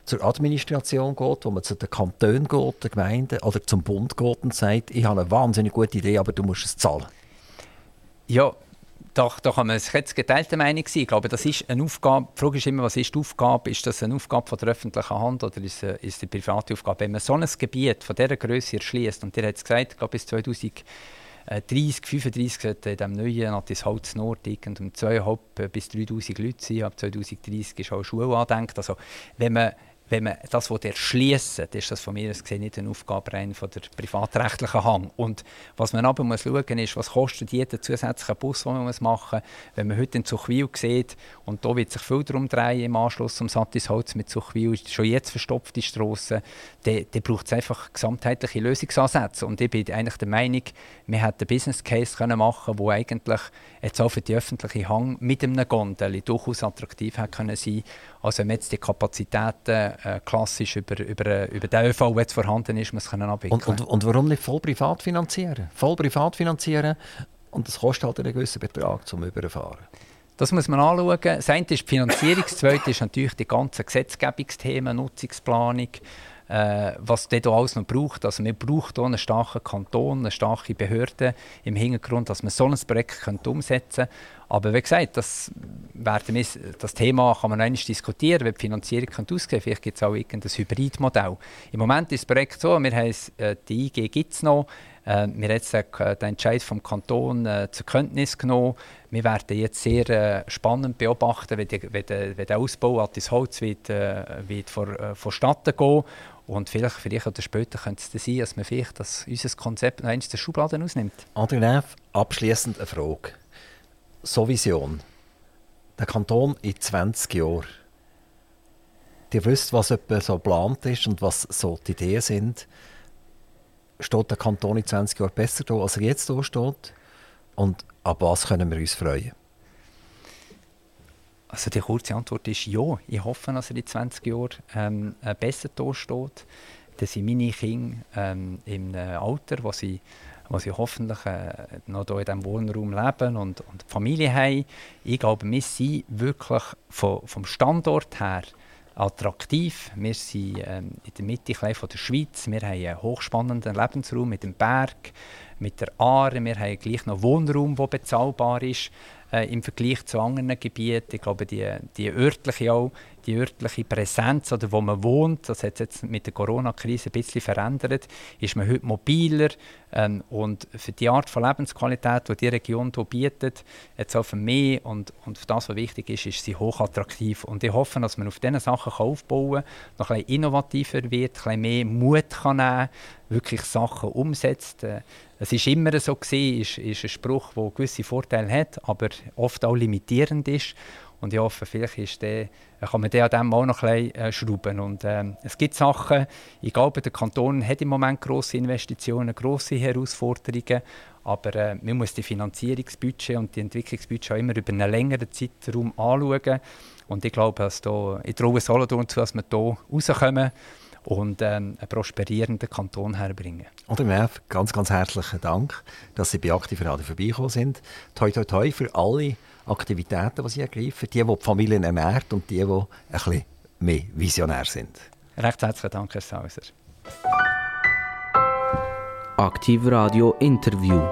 zur Administration geht, wo man zu den Kantonen geht, den Gemeinden oder zum Bund geht und sagt, ich habe eine wahnsinnig gute Idee, aber du musst es zahlen. Ja, da, da kann man jetzt geteilte Meinung sein. Ich glaube, das ist eine Aufgabe. Die Frage ist immer, was ist die Aufgabe? Ist das eine Aufgabe von der öffentlichen Hand oder ist es ist die private Aufgabe? Wenn man so ein Gebiet von dieser Größe erschließt, und ihr habt es gesagt, ich glaube, bis 2030, 35 sollte in diesem neuen Natis Holz Nord um 2.500 bis 3'000 Leute sein. Ab 2030 ist auch eine Schule angedenkt. Also, wenn man wenn man das erschließen will, ist das von mir gesehen nicht eine Aufgabe rein von der privatrechtlichen Hang. Und was man aber muss schauen ist, was kostet jeder zusätzliche Bus, den man machen muss. Wenn man heute in Zuchwil sieht, und da wird sich viel darum drehen im Anschluss zum Sattisholz mit Zuchwil, schon jetzt verstopfte Strassen, dann, dann braucht es einfach gesamtheitliche Lösungsansätze. Und ich bin eigentlich der Meinung, wir hätten einen Business Case können machen können, der eigentlich jetzt auch für die öffentliche Hang mit einem Gondel durchaus attraktiv hätte können sein Also wenn man jetzt die Kapazitäten äh, klassisch über, über, über den ÖV, der jetzt vorhanden ist, muss können abwickeln. Und, und, und warum nicht voll privat finanzieren? Voll privat finanzieren und das kostet halt einen gewissen Betrag zum Überfahren. Das muss man anschauen. Das eine ist die Finanzierung, das zweite ist natürlich die ganzen Gesetzgebungsthemen, Nutzungsplanung, äh, was dort alles noch braucht. Also man braucht auch einen starken Kanton, eine starke Behörde im Hintergrund, dass man so ein Projekt umsetzen könnte. Aber wie gesagt, das, werden wir, das Thema kann man noch diskutieren, wie die Finanzierung könnte aussehen Vielleicht gibt es auch irgendein Hybridmodell. Im Moment ist das Projekt so, wir haben äh, die IG gibt es noch. Äh, wir haben äh, den Entscheid vom Kanton äh, zur Kenntnis genommen. Wir werden jetzt sehr äh, spannend beobachten, wie, die, wie, die, wie der Ausbau an Holz wird, äh, wird vor, äh, vonstatten gehen. Und vielleicht, vielleicht oder später könnte es sein, dass man vielleicht das, unser Konzept noch eins der Schubladen ausnimmt. André Neff, abschließend eine Frage so Vision. Der Kanton in 20 Jahren. Die wisst, was etwa so geplant ist und was so die Ideen sind. Steht der Kanton in 20 Jahren besser da, als er jetzt da steht? Und ab was können wir uns freuen? Also die kurze Antwort ist ja. Ich hoffe, dass er in 20 Jahren ähm, besser da steht. Dass sind meine Kinder ähm, im Alter, wo sie wo sie hoffentlich äh, noch hier in diesem Wohnraum leben und, und Familie haben. Ich glaube, wir sind wirklich von, vom Standort her attraktiv. Wir sind ähm, in der Mitte von der Schweiz. Wir haben einen hochspannenden Lebensraum mit dem Berg, mit der Aare. Wir haben gleich noch Wohnraum, der bezahlbar ist äh, im Vergleich zu anderen Gebieten. Ich glaube, die, die örtliche auch, die örtliche Präsenz oder wo man wohnt, das hat sich jetzt mit der Corona-Krise ein bisschen verändert, ist man heute mobiler ähm, und für die Art von Lebensqualität, die die Region hier bietet, jetzt auch für mich und, und für das, was wichtig ist, ist sie hochattraktiv und ich hoffe, dass man auf diesen Sachen aufbauen kann, noch ein bisschen innovativer wird, ein bisschen mehr Mut kann nehmen wirklich Sachen umsetzt. Äh, es ist immer so gewesen, ist, ist ein Spruch, der gewisse Vorteile hat, aber oft auch limitierend ist. Und ich hoffe, vielleicht ist der, kann man an dem auch noch ein bisschen äh, schrauben. Und, äh, es gibt Sachen, ich glaube, der Kanton hat im Moment grosse Investitionen, grosse Herausforderungen, aber äh, man muss die Finanzierungsbudget und die Entwicklungsbudget auch immer über einen längeren Zeitraum anschauen. Und ich glaube, dass da, ich traue Solothurn zu, dass wir hier rauskommen und ähm, einen prosperierenden Kanton herbringen. Und Merv, ganz, ganz herzlichen Dank, dass Sie bei Aktiv Radio vorbeigekommen sind. Toi, toi, toi für alle Aktivitäten, die Sie ergreifen, die, die die Familien ernährt und die, die ein bisschen mehr visionär sind. Recht herzlichen Dank, Herr Sauser. Aktiv Radio Interview.